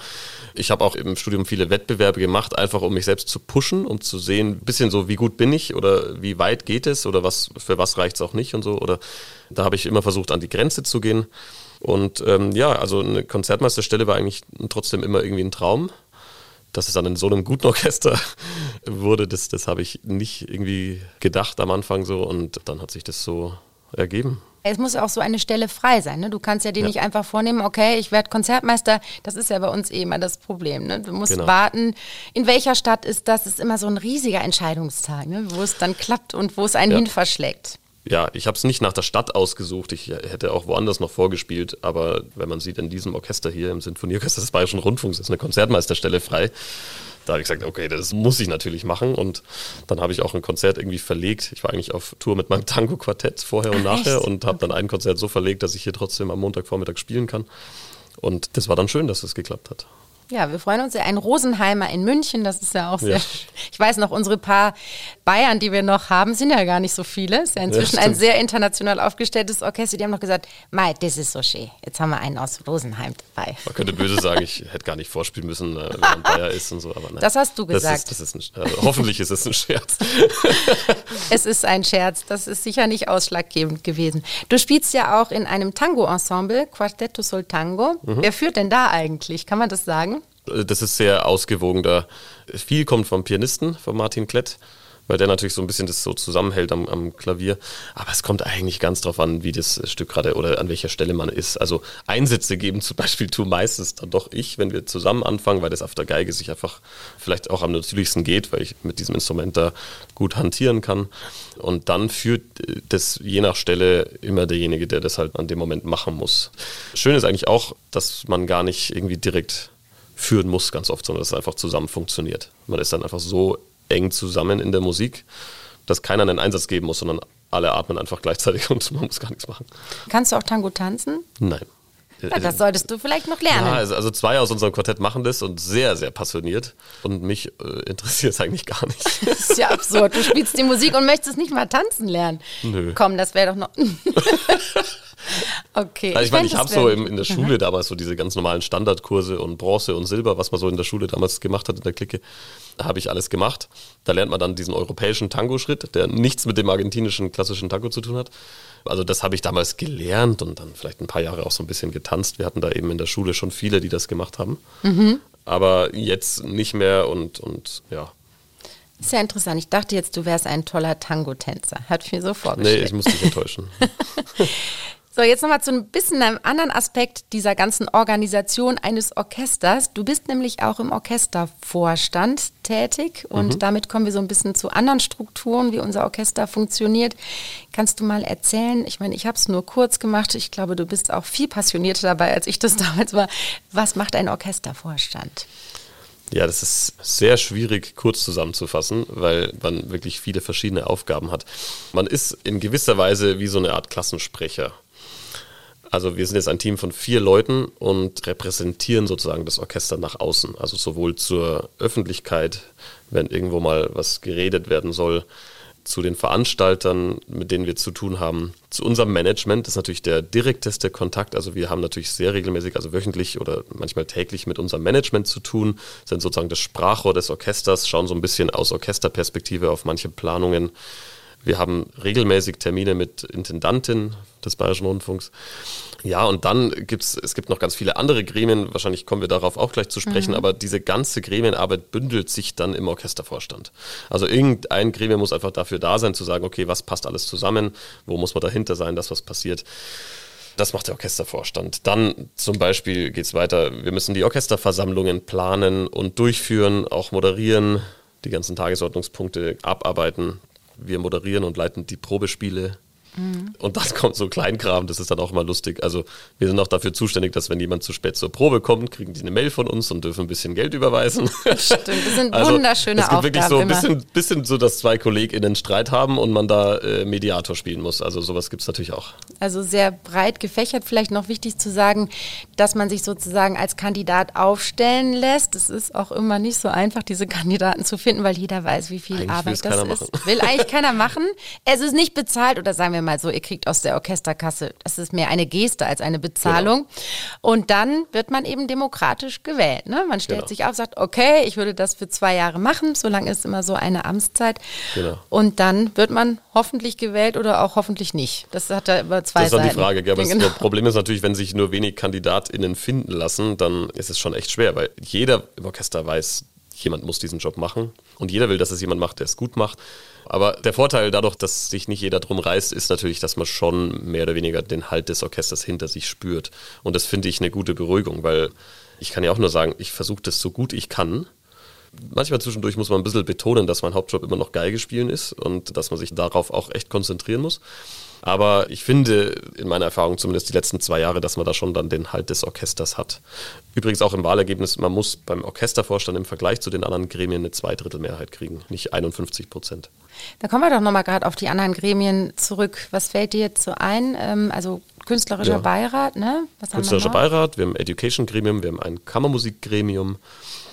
Ich habe auch im Studium viele Wettbewerbe gemacht, einfach um mich selbst zu pushen, um zu sehen, ein bisschen so, wie gut bin ich oder wie weit geht es oder was für was reicht es auch nicht und so. Oder da habe ich immer versucht, an die Grenze zu gehen. Und ähm, ja, also eine Konzertmeisterstelle war eigentlich trotzdem immer irgendwie ein Traum dass es dann in so einem guten Orchester wurde, das, das habe ich nicht irgendwie gedacht am Anfang so und dann hat sich das so ergeben. Es muss auch so eine Stelle frei sein. Ne? Du kannst ja dir ja. nicht einfach vornehmen, okay, ich werde Konzertmeister. Das ist ja bei uns eh immer das Problem. Ne? Du musst genau. warten, in welcher Stadt ist das? Das ist immer so ein riesiger Entscheidungstag, ne? wo es dann klappt und wo es einen ja. hin verschlägt ja, ich habe es nicht nach der Stadt ausgesucht. Ich hätte auch woanders noch vorgespielt. Aber wenn man sieht, in diesem Orchester hier im Sinfonieorchester des Bayerischen Rundfunks ist eine Konzertmeisterstelle frei. Da habe ich gesagt, okay, das muss ich natürlich machen. Und dann habe ich auch ein Konzert irgendwie verlegt. Ich war eigentlich auf Tour mit meinem Tango-Quartett vorher und nachher Echt? und habe dann ein Konzert so verlegt, dass ich hier trotzdem am Montagvormittag spielen kann. Und das war dann schön, dass es geklappt hat. Ja, wir freuen uns sehr. Ein Rosenheimer in München, das ist ja auch sehr. Ja. Ich weiß noch, unsere paar Bayern, die wir noch haben, sind ja gar nicht so viele. Es ist ja inzwischen ja, ein sehr international aufgestelltes Orchester. Die haben noch gesagt, Mai, das ist so schön. Jetzt haben wir einen aus Rosenheim dabei. Man könnte böse sagen, ich hätte gar nicht vorspielen müssen, äh, wenn man Bayer ist und so. Aber nein. Das hast du gesagt. Das ist, das ist ein, also hoffentlich ist es ein Scherz. es ist ein Scherz. Das ist sicher nicht ausschlaggebend gewesen. Du spielst ja auch in einem Tango-Ensemble, Quartetto Sol Tango. Mhm. Wer führt denn da eigentlich? Kann man das sagen? Das ist sehr ausgewogen. Da viel kommt vom Pianisten, von Martin Klett, weil der natürlich so ein bisschen das so zusammenhält am, am Klavier. Aber es kommt eigentlich ganz drauf an, wie das Stück gerade oder an welcher Stelle man ist. Also Einsätze geben zum Beispiel tu meistens dann doch ich, wenn wir zusammen anfangen, weil das auf der Geige sich einfach vielleicht auch am natürlichsten geht, weil ich mit diesem Instrument da gut hantieren kann. Und dann führt das je nach Stelle immer derjenige, der das halt an dem Moment machen muss. Schön ist eigentlich auch, dass man gar nicht irgendwie direkt führen muss ganz oft, sondern dass es einfach zusammen funktioniert. Man ist dann einfach so eng zusammen in der Musik, dass keiner einen Einsatz geben muss, sondern alle atmen einfach gleichzeitig und man muss gar nichts machen. Kannst du auch Tango tanzen? Nein. Ja, das solltest du vielleicht noch lernen. Ja, also, also, zwei aus unserem Quartett machen das und sehr, sehr passioniert. Und mich äh, interessiert es eigentlich gar nicht. Das ist ja absurd. Du spielst die Musik und möchtest nicht mal tanzen lernen. Nö. Komm, das wäre doch noch. Okay. Also ich, ich meine, ich habe so im, in der Schule mhm. damals so diese ganz normalen Standardkurse und Bronze und Silber, was man so in der Schule damals gemacht hat in der Clique, habe ich alles gemacht. Da lernt man dann diesen europäischen Tango-Schritt, der nichts mit dem argentinischen klassischen Tango zu tun hat. Also das habe ich damals gelernt und dann vielleicht ein paar Jahre auch so ein bisschen getanzt. Wir hatten da eben in der Schule schon viele, die das gemacht haben. Mhm. Aber jetzt nicht mehr und, und ja, sehr interessant. Ich dachte jetzt, du wärst ein toller Tango-Tänzer. Hat mir so vorgestellt. Nee, ich muss dich enttäuschen. so, jetzt nochmal zu ein bisschen einem anderen Aspekt dieser ganzen Organisation eines Orchesters. Du bist nämlich auch im Orchestervorstand tätig und mhm. damit kommen wir so ein bisschen zu anderen Strukturen, wie unser Orchester funktioniert. Kannst du mal erzählen? Ich meine, ich habe es nur kurz gemacht. Ich glaube, du bist auch viel passionierter dabei, als ich das damals war. Was macht ein Orchestervorstand? Ja, das ist sehr schwierig kurz zusammenzufassen, weil man wirklich viele verschiedene Aufgaben hat. Man ist in gewisser Weise wie so eine Art Klassensprecher. Also wir sind jetzt ein Team von vier Leuten und repräsentieren sozusagen das Orchester nach außen. Also sowohl zur Öffentlichkeit, wenn irgendwo mal was geredet werden soll, zu den Veranstaltern, mit denen wir zu tun haben, zu unserem Management. Das ist natürlich der direkteste Kontakt. Also wir haben natürlich sehr regelmäßig, also wöchentlich oder manchmal täglich mit unserem Management zu tun, sind sozusagen das Sprachrohr des Orchesters, schauen so ein bisschen aus Orchesterperspektive auf manche Planungen. Wir haben regelmäßig Termine mit Intendantin des Bayerischen Rundfunks. Ja, und dann gibt es, es gibt noch ganz viele andere Gremien, wahrscheinlich kommen wir darauf auch gleich zu sprechen, mhm. aber diese ganze Gremienarbeit bündelt sich dann im Orchestervorstand. Also irgendein Gremium muss einfach dafür da sein, zu sagen, okay, was passt alles zusammen, wo muss man dahinter sein, dass was passiert. Das macht der Orchestervorstand. Dann zum Beispiel geht es weiter, wir müssen die Orchesterversammlungen planen und durchführen, auch moderieren, die ganzen Tagesordnungspunkte abarbeiten. Wir moderieren und leiten die Probespiele Mhm. Und dann kommt so Kleinkram, das ist dann auch immer lustig. Also wir sind auch dafür zuständig, dass wenn jemand zu spät zur Probe kommt, kriegen die eine Mail von uns und dürfen ein bisschen Geld überweisen. Stimmt, das sind also, wunderschöne Aufgaben. Es gibt wirklich so ein bisschen, bisschen, so, dass zwei KollegInnen Streit haben und man da äh, Mediator spielen muss. Also sowas gibt es natürlich auch. Also sehr breit gefächert. Vielleicht noch wichtig zu sagen, dass man sich sozusagen als Kandidat aufstellen lässt. Es ist auch immer nicht so einfach, diese Kandidaten zu finden, weil jeder weiß, wie viel eigentlich Arbeit das ist. Machen. Will eigentlich keiner machen. Es ist nicht bezahlt oder sagen wir mal so, ihr kriegt aus der Orchesterkasse, das ist mehr eine Geste als eine Bezahlung. Genau. Und dann wird man eben demokratisch gewählt. Ne? Man stellt genau. sich auf, sagt, okay, ich würde das für zwei Jahre machen, solange ist immer so eine Amtszeit. Genau. Und dann wird man hoffentlich gewählt oder auch hoffentlich nicht. Das hat ja über zwei Seiten. Das ist dann die Frage. Aber genau. das Problem ist natürlich, wenn sich nur wenig KandidatInnen finden lassen, dann ist es schon echt schwer, weil jeder im Orchester weiß, jemand muss diesen Job machen und jeder will, dass es jemand macht, der es gut macht. Aber der Vorteil dadurch, dass sich nicht jeder drum reißt, ist natürlich, dass man schon mehr oder weniger den Halt des Orchesters hinter sich spürt. Und das finde ich eine gute Beruhigung, weil ich kann ja auch nur sagen, ich versuche das so gut ich kann. Manchmal zwischendurch muss man ein bisschen betonen, dass mein Hauptjob immer noch Geige spielen ist und dass man sich darauf auch echt konzentrieren muss. Aber ich finde, in meiner Erfahrung zumindest die letzten zwei Jahre, dass man da schon dann den Halt des Orchesters hat. Übrigens auch im Wahlergebnis, man muss beim Orchestervorstand im Vergleich zu den anderen Gremien eine Zweidrittelmehrheit kriegen, nicht 51 Prozent. Da kommen wir doch nochmal gerade auf die anderen Gremien zurück. Was fällt dir jetzt so ein? Ähm, also künstlerischer ja. Beirat, ne? künstlerischer wir Beirat, wir haben Education Gremium, wir haben ein Kammermusikgremium.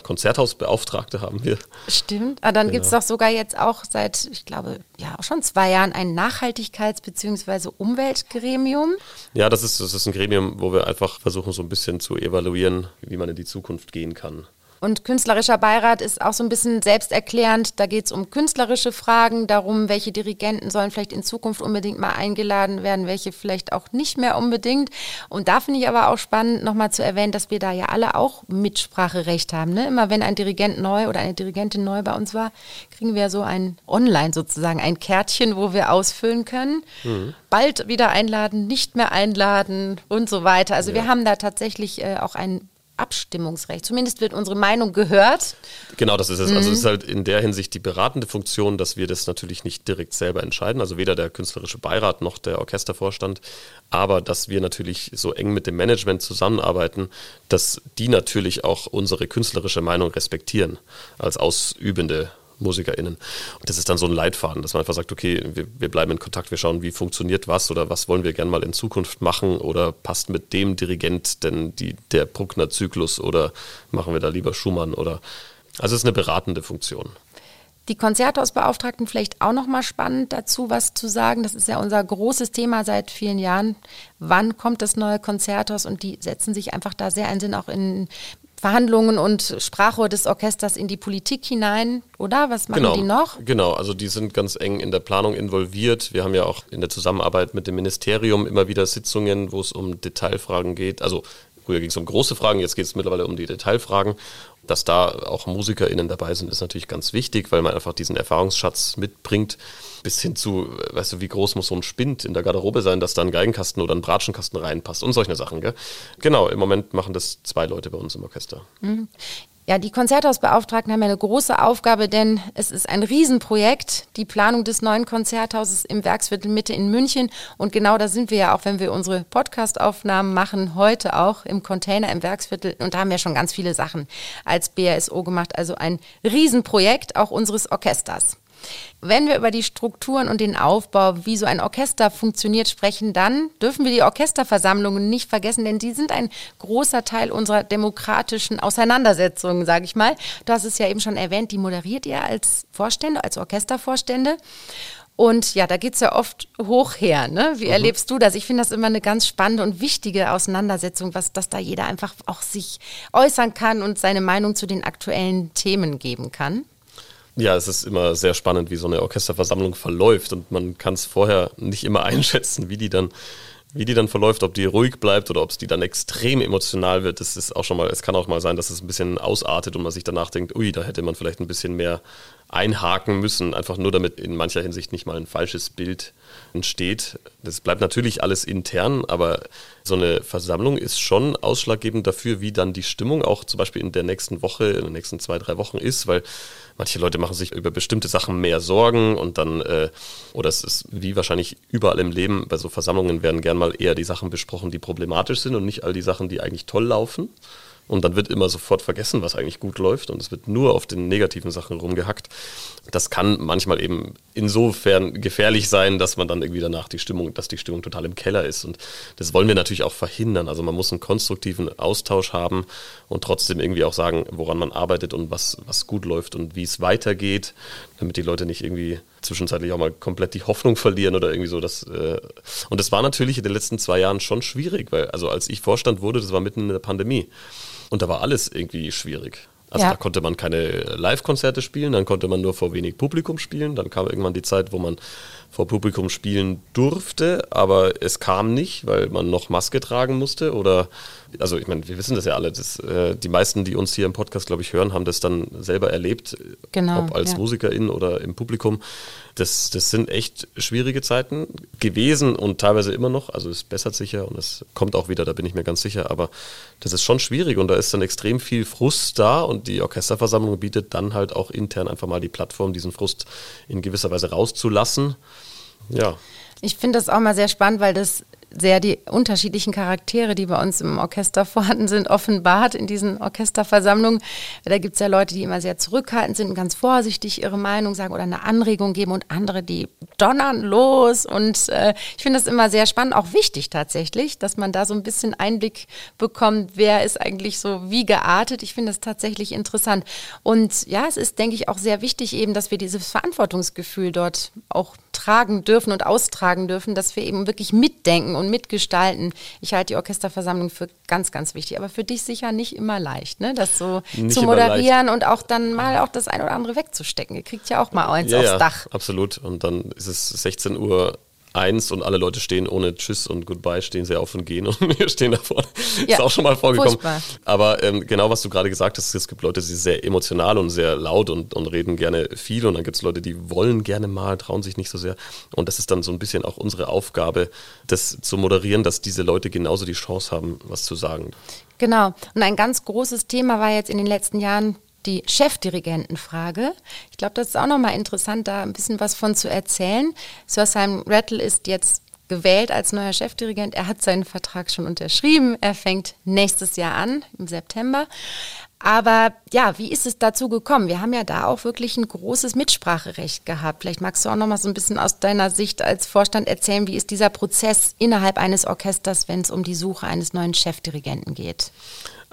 Konzerthausbeauftragte haben wir. Stimmt. Aber ah, dann genau. gibt es doch sogar jetzt auch seit, ich glaube, ja, auch schon zwei Jahren ein Nachhaltigkeits- bzw. Umweltgremium. Ja, das ist, das ist ein Gremium, wo wir einfach versuchen, so ein bisschen zu evaluieren, wie man in die Zukunft gehen kann. Und künstlerischer Beirat ist auch so ein bisschen selbsterklärend. Da geht es um künstlerische Fragen, darum, welche Dirigenten sollen vielleicht in Zukunft unbedingt mal eingeladen werden, welche vielleicht auch nicht mehr unbedingt. Und da finde ich aber auch spannend, nochmal zu erwähnen, dass wir da ja alle auch Mitspracherecht haben. Ne? Immer wenn ein Dirigent neu oder eine Dirigentin neu bei uns war, kriegen wir so ein Online sozusagen, ein Kärtchen, wo wir ausfüllen können. Mhm. Bald wieder einladen, nicht mehr einladen und so weiter. Also ja. wir haben da tatsächlich äh, auch ein Abstimmungsrecht. Zumindest wird unsere Meinung gehört. Genau, das ist es. Mhm. Also es ist halt in der Hinsicht die beratende Funktion, dass wir das natürlich nicht direkt selber entscheiden, also weder der künstlerische Beirat noch der Orchestervorstand, aber dass wir natürlich so eng mit dem Management zusammenarbeiten, dass die natürlich auch unsere künstlerische Meinung respektieren als ausübende MusikerInnen. Und das ist dann so ein Leitfaden, dass man einfach sagt, okay, wir, wir bleiben in Kontakt, wir schauen, wie funktioniert was oder was wollen wir gerne mal in Zukunft machen oder passt mit dem Dirigent denn die, der Bruckner-Zyklus oder machen wir da lieber Schumann oder also es ist eine beratende Funktion. Die Konzerthausbeauftragten vielleicht auch noch mal spannend dazu was zu sagen. Das ist ja unser großes Thema seit vielen Jahren. Wann kommt das neue Konzerthaus? Und die setzen sich einfach da sehr ein, sind auch in Verhandlungen und Sprachrohr des Orchesters in die Politik hinein, oder? Was machen genau, die noch? Genau, also die sind ganz eng in der Planung involviert. Wir haben ja auch in der Zusammenarbeit mit dem Ministerium immer wieder Sitzungen, wo es um Detailfragen geht. Also früher ging es um große Fragen, jetzt geht es mittlerweile um die Detailfragen. Dass da auch MusikerInnen dabei sind, ist natürlich ganz wichtig, weil man einfach diesen Erfahrungsschatz mitbringt. Bis hin zu, weißt du, wie groß muss so ein Spind in der Garderobe sein, dass da ein Geigenkasten oder ein Bratschenkasten reinpasst und solche Sachen. Gell? Genau, im Moment machen das zwei Leute bei uns im Orchester. Mhm. Ja, die Konzerthausbeauftragten haben ja eine große Aufgabe, denn es ist ein Riesenprojekt, die Planung des neuen Konzerthauses im Werksviertel Mitte in München. Und genau da sind wir ja auch, wenn wir unsere Podcastaufnahmen machen, heute auch im Container im Werksviertel. Und da haben wir schon ganz viele Sachen als BASO gemacht. Also ein Riesenprojekt auch unseres Orchesters. Wenn wir über die Strukturen und den Aufbau, wie so ein Orchester funktioniert, sprechen, dann dürfen wir die Orchesterversammlungen nicht vergessen, denn sie sind ein großer Teil unserer demokratischen Auseinandersetzungen, sage ich mal. Du hast es ja eben schon erwähnt, die moderiert ihr als Vorstände, als Orchestervorstände. Und ja, da geht es ja oft hoch her. Ne? Wie mhm. erlebst du das? Ich finde das immer eine ganz spannende und wichtige Auseinandersetzung, was, dass da jeder einfach auch sich äußern kann und seine Meinung zu den aktuellen Themen geben kann. Ja, es ist immer sehr spannend, wie so eine Orchesterversammlung verläuft und man kann es vorher nicht immer einschätzen, wie die dann wie die dann verläuft, ob die ruhig bleibt oder ob es die dann extrem emotional wird, das ist auch schon mal, es kann auch mal sein, dass es ein bisschen ausartet und man sich danach denkt, ui, da hätte man vielleicht ein bisschen mehr einhaken müssen, einfach nur damit in mancher Hinsicht nicht mal ein falsches Bild entsteht. Das bleibt natürlich alles intern, aber so eine Versammlung ist schon ausschlaggebend dafür, wie dann die Stimmung auch zum Beispiel in der nächsten Woche, in den nächsten zwei, drei Wochen ist, weil manche Leute machen sich über bestimmte Sachen mehr Sorgen und dann, äh, oder es ist wie wahrscheinlich überall im Leben, bei so Versammlungen werden gern mal eher die Sachen besprochen, die problematisch sind und nicht all die Sachen, die eigentlich toll laufen. Und dann wird immer sofort vergessen, was eigentlich gut läuft und es wird nur auf den negativen Sachen rumgehackt. Das kann manchmal eben insofern gefährlich sein, dass man dann irgendwie danach die Stimmung, dass die Stimmung total im Keller ist. Und das wollen wir natürlich auch verhindern. Also man muss einen konstruktiven Austausch haben und trotzdem irgendwie auch sagen, woran man arbeitet und was, was gut läuft und wie es weitergeht, damit die Leute nicht irgendwie zwischenzeitlich auch mal komplett die Hoffnung verlieren oder irgendwie so. Das, äh und das war natürlich in den letzten zwei Jahren schon schwierig, weil also als ich Vorstand wurde, das war mitten in der Pandemie. Und da war alles irgendwie schwierig. Also ja. da konnte man keine Live-Konzerte spielen, dann konnte man nur vor wenig Publikum spielen. Dann kam irgendwann die Zeit, wo man vor Publikum spielen durfte, aber es kam nicht, weil man noch Maske tragen musste oder also ich meine, wir wissen das ja alle, dass, äh, die meisten, die uns hier im Podcast, glaube ich, hören, haben das dann selber erlebt, genau, ob als ja. Musikerin oder im Publikum. Das, das sind echt schwierige Zeiten gewesen und teilweise immer noch. Also es bessert sich ja und es kommt auch wieder, da bin ich mir ganz sicher. Aber das ist schon schwierig und da ist dann extrem viel Frust da und die Orchesterversammlung bietet dann halt auch intern einfach mal die Plattform, diesen Frust in gewisser Weise rauszulassen. Ja. Ich finde das auch mal sehr spannend, weil das sehr die unterschiedlichen Charaktere, die bei uns im Orchester vorhanden sind, offenbart in diesen Orchesterversammlungen. Da gibt es ja Leute, die immer sehr zurückhaltend sind und ganz vorsichtig ihre Meinung sagen oder eine Anregung geben und andere, die donnern los. Und äh, ich finde das immer sehr spannend, auch wichtig tatsächlich, dass man da so ein bisschen Einblick bekommt, wer ist eigentlich so wie geartet. Ich finde das tatsächlich interessant. Und ja, es ist, denke ich, auch sehr wichtig eben, dass wir dieses Verantwortungsgefühl dort auch tragen dürfen und austragen dürfen, dass wir eben wirklich mitdenken und mitgestalten. Ich halte die Orchesterversammlung für ganz, ganz wichtig, aber für dich sicher nicht immer leicht, ne? das so nicht zu moderieren und auch dann mal auch das ein oder andere wegzustecken. Ihr kriegt ja auch mal eins ja, aufs ja, Dach. Absolut. Und dann ist es 16 Uhr eins und alle Leute stehen ohne Tschüss und Goodbye, stehen sie auf und gehen und wir stehen da vorne. Ja, ist auch schon mal vorgekommen. Furchtbar. Aber ähm, genau, was du gerade gesagt hast, es gibt Leute, die sind sehr emotional und sehr laut und, und reden gerne viel und dann gibt es Leute, die wollen gerne mal, trauen sich nicht so sehr. Und das ist dann so ein bisschen auch unsere Aufgabe, das zu moderieren, dass diese Leute genauso die Chance haben, was zu sagen. Genau. Und ein ganz großes Thema war jetzt in den letzten Jahren die Chefdirigentenfrage. Ich glaube, das ist auch nochmal interessant, da ein bisschen was von zu erzählen. Sir Simon Rattle ist jetzt gewählt als neuer Chefdirigent. Er hat seinen Vertrag schon unterschrieben. Er fängt nächstes Jahr an, im September. Aber ja, wie ist es dazu gekommen? Wir haben ja da auch wirklich ein großes Mitspracherecht gehabt. Vielleicht magst du auch noch mal so ein bisschen aus deiner Sicht als Vorstand erzählen, wie ist dieser Prozess innerhalb eines Orchesters, wenn es um die Suche eines neuen Chefdirigenten geht?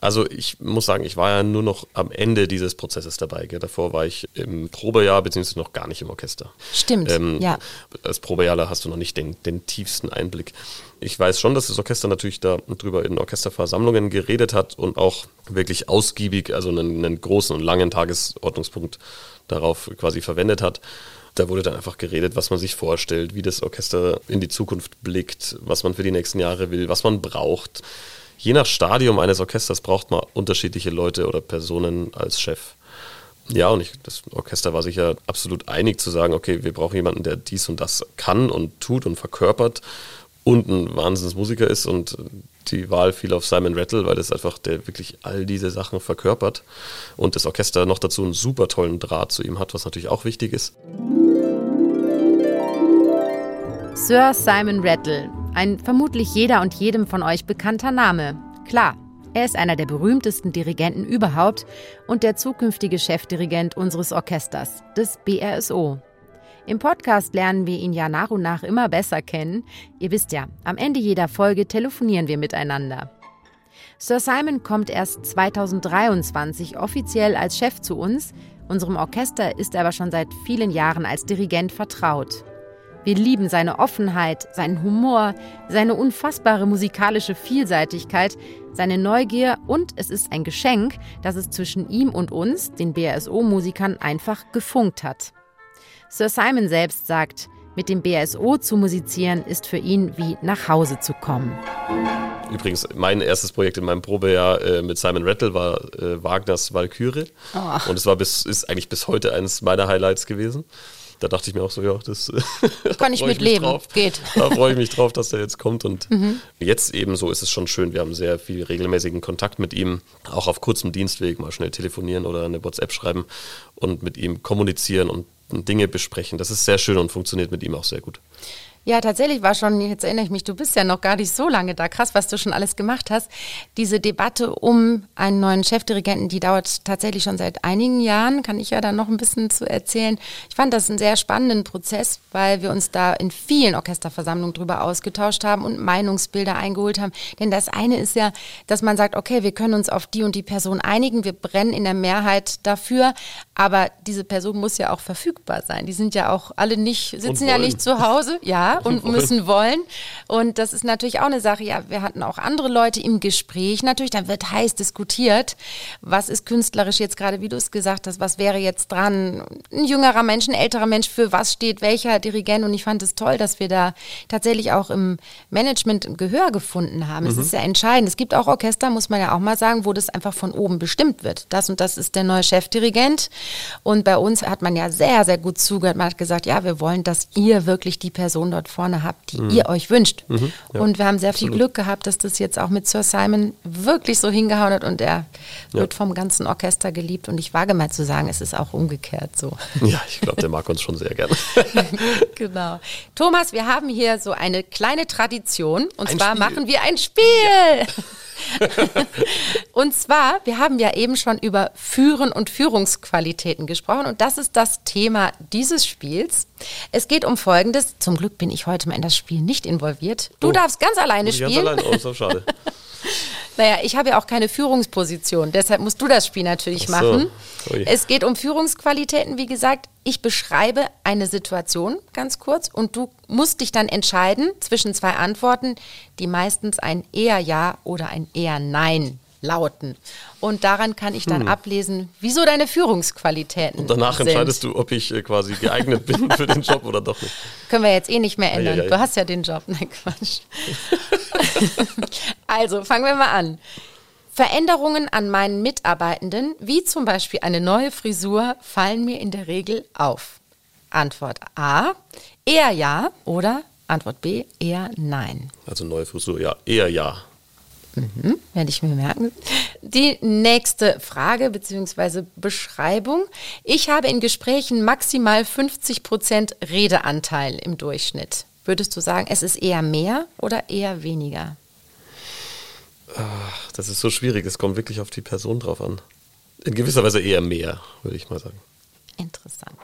Also ich muss sagen, ich war ja nur noch am Ende dieses Prozesses dabei. Gell? Davor war ich im Probejahr, beziehungsweise noch gar nicht im Orchester. Stimmt, ähm, ja. Als Probejahrler hast du noch nicht den, den tiefsten Einblick. Ich weiß schon, dass das Orchester natürlich darüber in Orchesterversammlungen geredet hat und auch wirklich ausgiebig, also einen, einen großen und langen Tagesordnungspunkt darauf quasi verwendet hat. Da wurde dann einfach geredet, was man sich vorstellt, wie das Orchester in die Zukunft blickt, was man für die nächsten Jahre will, was man braucht. Je nach Stadium eines Orchesters braucht man unterschiedliche Leute oder Personen als Chef. Ja, und ich, das Orchester war sich ja absolut einig zu sagen, okay, wir brauchen jemanden, der dies und das kann und tut und verkörpert und ein Wahnsinnsmusiker ist und die Wahl fiel auf Simon Rattle, weil das einfach der wirklich all diese Sachen verkörpert und das Orchester noch dazu einen super tollen Draht zu ihm hat, was natürlich auch wichtig ist. Sir Simon Rattle, ein vermutlich jeder und jedem von euch bekannter Name. Klar, er ist einer der berühmtesten Dirigenten überhaupt und der zukünftige Chefdirigent unseres Orchesters, des BRSO. Im Podcast lernen wir ihn ja nach und nach immer besser kennen. Ihr wisst ja, am Ende jeder Folge telefonieren wir miteinander. Sir Simon kommt erst 2023 offiziell als Chef zu uns. Unserem Orchester ist er aber schon seit vielen Jahren als Dirigent vertraut. Wir lieben seine Offenheit, seinen Humor, seine unfassbare musikalische Vielseitigkeit, seine Neugier und es ist ein Geschenk, dass es zwischen ihm und uns, den BSO-Musikern, einfach gefunkt hat. Sir Simon selbst sagt, mit dem BSO zu musizieren ist für ihn wie nach Hause zu kommen. Übrigens, mein erstes Projekt in meinem Probejahr äh, mit Simon Rattle war äh, Wagners Walküre. Oh. Und es war bis, ist eigentlich bis heute eines meiner Highlights gewesen. Da dachte ich mir auch so, ja, das kann ich mit leben. Drauf. Geht. Da freue ich mich drauf, dass der jetzt kommt. Und mhm. jetzt ebenso ist es schon schön. Wir haben sehr viel regelmäßigen Kontakt mit ihm, auch auf kurzem Dienstweg, mal schnell telefonieren oder eine WhatsApp schreiben und mit ihm kommunizieren und Dinge besprechen. Das ist sehr schön und funktioniert mit ihm auch sehr gut. Ja, tatsächlich war schon, jetzt erinnere ich mich, du bist ja noch gar nicht so lange da. Krass, was du schon alles gemacht hast. Diese Debatte um einen neuen Chefdirigenten, die dauert tatsächlich schon seit einigen Jahren. Kann ich ja da noch ein bisschen zu erzählen. Ich fand das einen sehr spannenden Prozess, weil wir uns da in vielen Orchesterversammlungen drüber ausgetauscht haben und Meinungsbilder eingeholt haben. Denn das eine ist ja, dass man sagt, okay, wir können uns auf die und die Person einigen. Wir brennen in der Mehrheit dafür. Aber diese Person muss ja auch verfügbar sein. Die sind ja auch alle nicht, sitzen ja nicht zu Hause. Ja, und müssen wollen. Und das ist natürlich auch eine Sache. Ja, wir hatten auch andere Leute im Gespräch. Natürlich, dann wird heiß diskutiert. Was ist künstlerisch jetzt gerade, wie du es gesagt hast, was wäre jetzt dran? Ein jüngerer Mensch, ein älterer Mensch, für was steht welcher Dirigent? Und ich fand es toll, dass wir da tatsächlich auch im Management Gehör gefunden haben. Es mhm. ist ja entscheidend. Es gibt auch Orchester, muss man ja auch mal sagen, wo das einfach von oben bestimmt wird. Das und das ist der neue Chefdirigent. Und bei uns hat man ja sehr, sehr gut zugehört. Man hat gesagt, ja, wir wollen, dass ihr wirklich die Person dort dort vorne habt, die mhm. ihr euch wünscht. Mhm, ja, und wir haben sehr absolut. viel Glück gehabt, dass das jetzt auch mit Sir Simon wirklich so hingehauen hat und er ja. wird vom ganzen Orchester geliebt. Und ich wage mal zu sagen, es ist auch umgekehrt so. Ja, ich glaube, der mag uns schon sehr gerne. genau. Thomas, wir haben hier so eine kleine Tradition und ein zwar Spiel. machen wir ein Spiel. Ja. und zwar, wir haben ja eben schon über Führen und Führungsqualitäten gesprochen und das ist das Thema dieses Spiels. Es geht um Folgendes. Zum Glück bin ich heute mal in das Spiel nicht involviert. Du oh. darfst ganz alleine spielen. Ganz allein, oh, so schade. Naja, ich habe ja auch keine Führungsposition, deshalb musst du das Spiel natürlich so. machen. Ui. Es geht um Führungsqualitäten, wie gesagt. Ich beschreibe eine Situation ganz kurz und du musst dich dann entscheiden zwischen zwei Antworten, die meistens ein eher Ja oder ein eher Nein lauten. Und daran kann ich dann hm. ablesen, wieso deine Führungsqualitäten. Und danach sind. entscheidest du, ob ich äh, quasi geeignet bin für den Job oder doch nicht. Können wir jetzt eh nicht mehr ändern. Ja, ja, ja. Du hast ja den Job. Nein, Quatsch. also, fangen wir mal an. Veränderungen an meinen Mitarbeitenden, wie zum Beispiel eine neue Frisur, fallen mir in der Regel auf. Antwort A, eher ja oder Antwort B, eher nein. Also neue Frisur, ja, eher ja. Mhm, werde ich mir merken. Die nächste Frage bzw. Beschreibung. Ich habe in Gesprächen maximal 50 Prozent Redeanteil im Durchschnitt. Würdest du sagen, es ist eher mehr oder eher weniger? Ach, das ist so schwierig. Es kommt wirklich auf die Person drauf an. In gewisser Weise eher mehr, würde ich mal sagen. Interessant.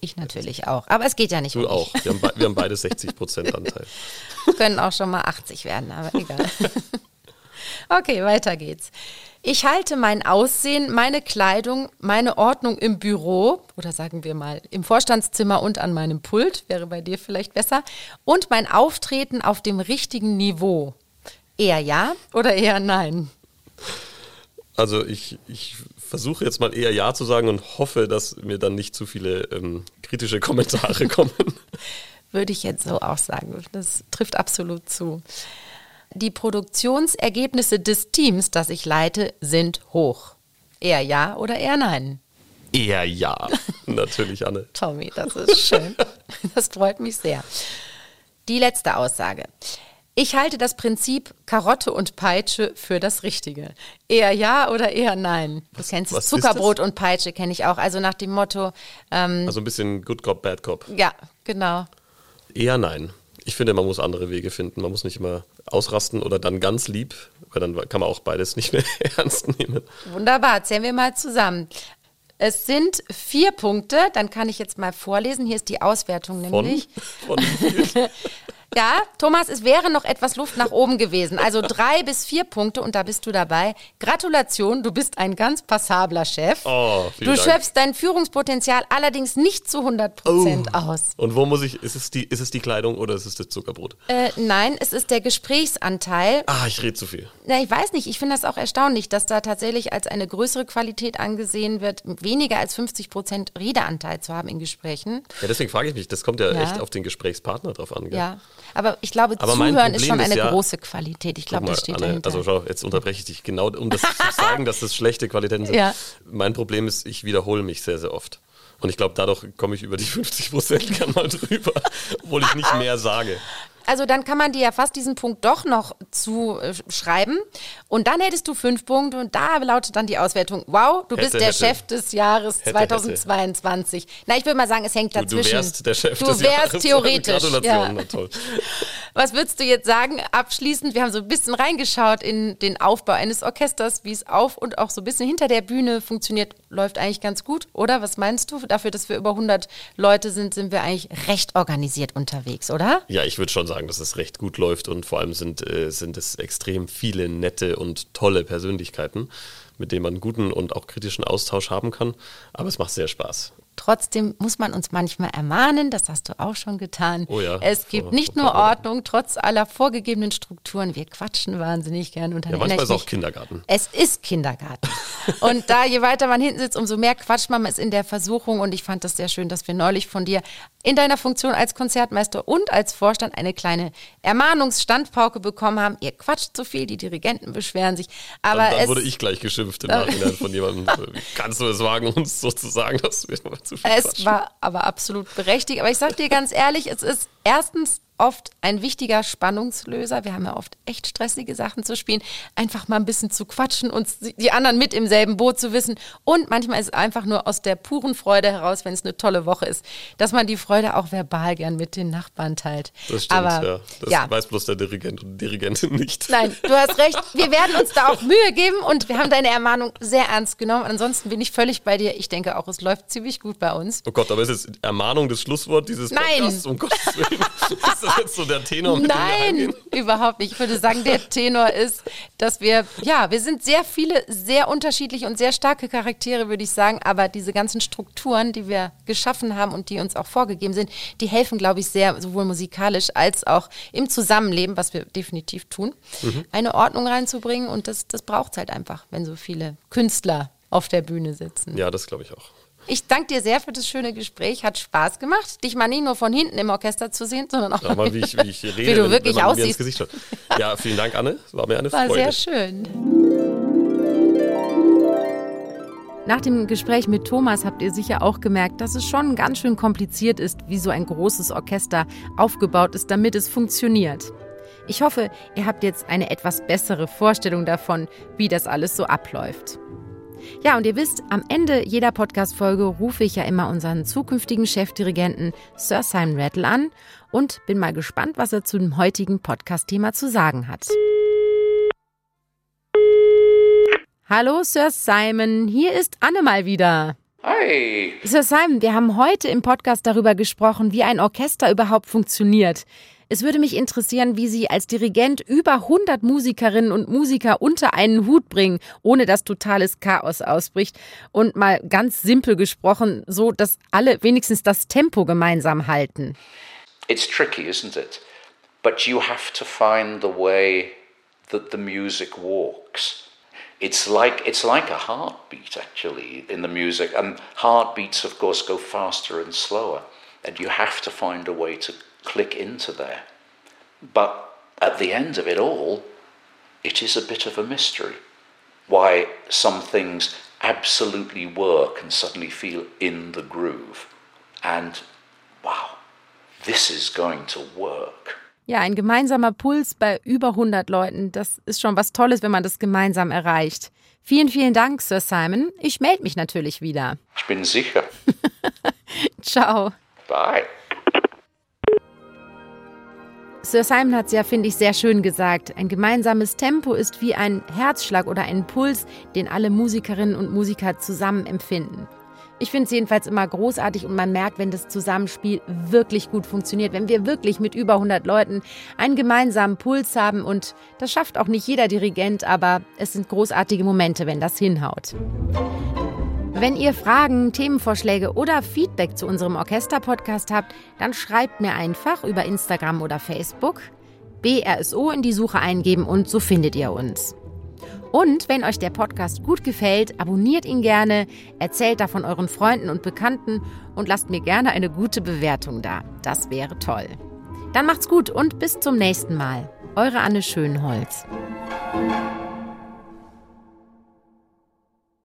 Ich natürlich auch. Aber es geht ja nicht du um Du auch. Wir haben, wir haben beide 60 Prozent Anteil. Können auch schon mal 80 werden, aber egal. Okay, weiter geht's. Ich halte mein Aussehen, meine Kleidung, meine Ordnung im Büro oder sagen wir mal im Vorstandszimmer und an meinem Pult, wäre bei dir vielleicht besser, und mein Auftreten auf dem richtigen Niveau. Eher ja oder eher nein? Also ich, ich versuche jetzt mal eher Ja zu sagen und hoffe, dass mir dann nicht zu viele ähm, kritische Kommentare kommen. Würde ich jetzt so auch sagen. Das trifft absolut zu. Die Produktionsergebnisse des Teams, das ich leite, sind hoch. Eher ja oder eher nein? Eher ja, natürlich, Anne. Tommy, das ist schön. Das freut mich sehr. Die letzte Aussage. Ich halte das Prinzip Karotte und Peitsche für das Richtige. Eher ja oder eher nein? Du kennst was Zuckerbrot und Peitsche, kenne ich auch. Also nach dem Motto. Ähm, also ein bisschen Good Cop, Bad Cop. Ja, genau. Eher nein. Ich finde, man muss andere Wege finden. Man muss nicht immer ausrasten oder dann ganz lieb, weil dann kann man auch beides nicht mehr ernst nehmen. Wunderbar, zählen wir mal zusammen. Es sind vier Punkte, dann kann ich jetzt mal vorlesen. Hier ist die Auswertung nämlich. Von, von Ja, Thomas, es wäre noch etwas Luft nach oben gewesen. Also drei bis vier Punkte und da bist du dabei. Gratulation, du bist ein ganz passabler Chef. Oh, du Dank. schöpfst dein Führungspotenzial allerdings nicht zu 100 Prozent oh. aus. Und wo muss ich, ist es die, ist es die Kleidung oder ist es das Zuckerbrot? Äh, nein, es ist der Gesprächsanteil. Ah, ich rede zu viel. Na, ich weiß nicht, ich finde das auch erstaunlich, dass da tatsächlich als eine größere Qualität angesehen wird, weniger als 50 Prozent Redeanteil zu haben in Gesprächen. Ja, deswegen frage ich mich, das kommt ja, ja. echt auf den Gesprächspartner drauf an. Gell? Ja. Aber ich glaube, Aber Zuhören ist schon eine ja, große Qualität. Ich glaube, das steht Anne, dahinter. Also schau, jetzt unterbreche ich dich genau, um das zu sagen, dass das schlechte Qualitäten sind. Ja. Mein Problem ist, ich wiederhole mich sehr, sehr oft. Und ich glaube, dadurch komme ich über die 50 Prozent gern mal drüber, obwohl ich nicht mehr sage also dann kann man dir ja fast diesen Punkt doch noch zuschreiben. Und dann hättest du fünf Punkte und da lautet dann die Auswertung, wow, du hätte, bist der hätte. Chef des Jahres hätte, 2022. Na, ich würde mal sagen, es hängt dazwischen. Du, wärst der Chef du des wärst Jahres. theoretisch. Gratulation, ja. toll. Was würdest du jetzt sagen, abschließend, wir haben so ein bisschen reingeschaut in den Aufbau eines Orchesters, wie es auf und auch so ein bisschen hinter der Bühne funktioniert, läuft eigentlich ganz gut, oder? Was meinst du? Dafür, dass wir über 100 Leute sind, sind wir eigentlich recht organisiert unterwegs, oder? Ja, ich würde schon sagen, dass es recht gut läuft und vor allem sind, äh, sind es extrem viele nette und tolle Persönlichkeiten, mit denen man guten und auch kritischen Austausch haben kann. Aber es macht sehr Spaß. Trotzdem muss man uns manchmal ermahnen, das hast du auch schon getan. Oh ja, es gibt vor, nicht vor nur Ordnung, trotz aller vorgegebenen Strukturen. Wir quatschen wahnsinnig gern. Und ja, manchmal ist es auch Kindergarten. Es ist Kindergarten. und da, je weiter man hinten sitzt, umso mehr quatscht man, man ist in der Versuchung. Und ich fand das sehr schön, dass wir neulich von dir in deiner Funktion als Konzertmeister und als Vorstand eine kleine Ermahnungsstandpauke bekommen haben. Ihr quatscht zu viel, die Dirigenten beschweren sich. Aber dann, dann wurde ich gleich geschimpft im Nachhinein von jemandem. Kannst du es wagen, uns sozusagen, dass wir zu viel Es quatschen. war aber absolut berechtigt. Aber ich sag dir ganz ehrlich, es ist erstens oft ein wichtiger Spannungslöser. Wir haben ja oft echt stressige Sachen zu spielen. Einfach mal ein bisschen zu quatschen und die anderen mit im selben Boot zu wissen. Und manchmal ist es einfach nur aus der puren Freude heraus, wenn es eine tolle Woche ist, dass man die Freude auch verbal gern mit den Nachbarn teilt. Das stimmt, Aber, ja. Das ja. weiß bloß der Dirigent und Dirigentin nicht. Nein, du hast recht. Wir werden uns da auch Mühe geben und wir haben deine Ermahnung sehr ernst genommen. Ansonsten bin ich völlig bei dir. Ich denke auch, es läuft ziemlich gut bei uns. Oh Gott, aber ist jetzt Ermahnung das Schlusswort dieses Nein. Podcasts? Um Gottes Willen. das jetzt so der Tenor? Mit Nein, überhaupt nicht. Ich würde sagen, der Tenor ist, dass wir, ja, wir sind sehr viele, sehr unterschiedliche und sehr starke Charaktere, würde ich sagen. Aber diese ganzen Strukturen, die wir geschaffen haben und die uns auch vorgegeben sind, die helfen, glaube ich, sehr, sowohl musikalisch als auch im Zusammenleben, was wir definitiv tun, mhm. eine Ordnung reinzubringen. Und das, das braucht es halt einfach, wenn so viele Künstler auf der Bühne sitzen. Ja, das glaube ich auch. Ich danke dir sehr für das schöne Gespräch. Hat Spaß gemacht, dich mal nicht nur von hinten im Orchester zu sehen, sondern auch ja, mal, wie ich, wie ich rede, wie du wenn, wirklich wenn aussiehst. Mir ins Gesicht Ja, vielen Dank, Anne. War mir eine war Freude. War sehr schön. Nach dem Gespräch mit Thomas habt ihr sicher auch gemerkt, dass es schon ganz schön kompliziert ist, wie so ein großes Orchester aufgebaut ist, damit es funktioniert. Ich hoffe, ihr habt jetzt eine etwas bessere Vorstellung davon, wie das alles so abläuft. Ja, und ihr wisst, am Ende jeder Podcast-Folge rufe ich ja immer unseren zukünftigen Chefdirigenten Sir Simon Rattle an und bin mal gespannt, was er zu dem heutigen Podcast-Thema zu sagen hat. Hallo, Sir Simon, hier ist Anne mal wieder. Hi. Sir Simon, wir haben heute im Podcast darüber gesprochen, wie ein Orchester überhaupt funktioniert. Es würde mich interessieren, wie Sie als Dirigent über 100 Musikerinnen und Musiker unter einen Hut bringen, ohne dass totales Chaos ausbricht. Und mal ganz simpel gesprochen, so dass alle wenigstens das Tempo gemeinsam halten. It's tricky, isn't it? But you have to find the way that the music walks. It's like it's like a heartbeat actually in the music, and heartbeats, of course, go faster and slower, and you have to find a way to click into there. But at the end of it all, it is a bit of a mystery why some things absolutely work and suddenly feel in the groove. And wow, this is going to work. Ja, ein gemeinsamer Puls bei über 100 Leuten, das ist schon was Tolles, wenn man das gemeinsam erreicht. Vielen, vielen Dank, Sir Simon. Ich melde mich natürlich wieder. Ich bin sicher. Ciao. Bye. Sir Simon hat es ja, finde ich, sehr schön gesagt. Ein gemeinsames Tempo ist wie ein Herzschlag oder ein Puls, den alle Musikerinnen und Musiker zusammen empfinden. Ich finde es jedenfalls immer großartig und man merkt, wenn das Zusammenspiel wirklich gut funktioniert, wenn wir wirklich mit über 100 Leuten einen gemeinsamen Puls haben und das schafft auch nicht jeder Dirigent, aber es sind großartige Momente, wenn das hinhaut. Wenn ihr Fragen, Themenvorschläge oder Feedback zu unserem Orchester-Podcast habt, dann schreibt mir einfach über Instagram oder Facebook BRSO in die Suche eingeben und so findet ihr uns. Und wenn euch der Podcast gut gefällt, abonniert ihn gerne, erzählt davon euren Freunden und Bekannten und lasst mir gerne eine gute Bewertung da. Das wäre toll. Dann macht's gut und bis zum nächsten Mal. Eure Anne Schönholz.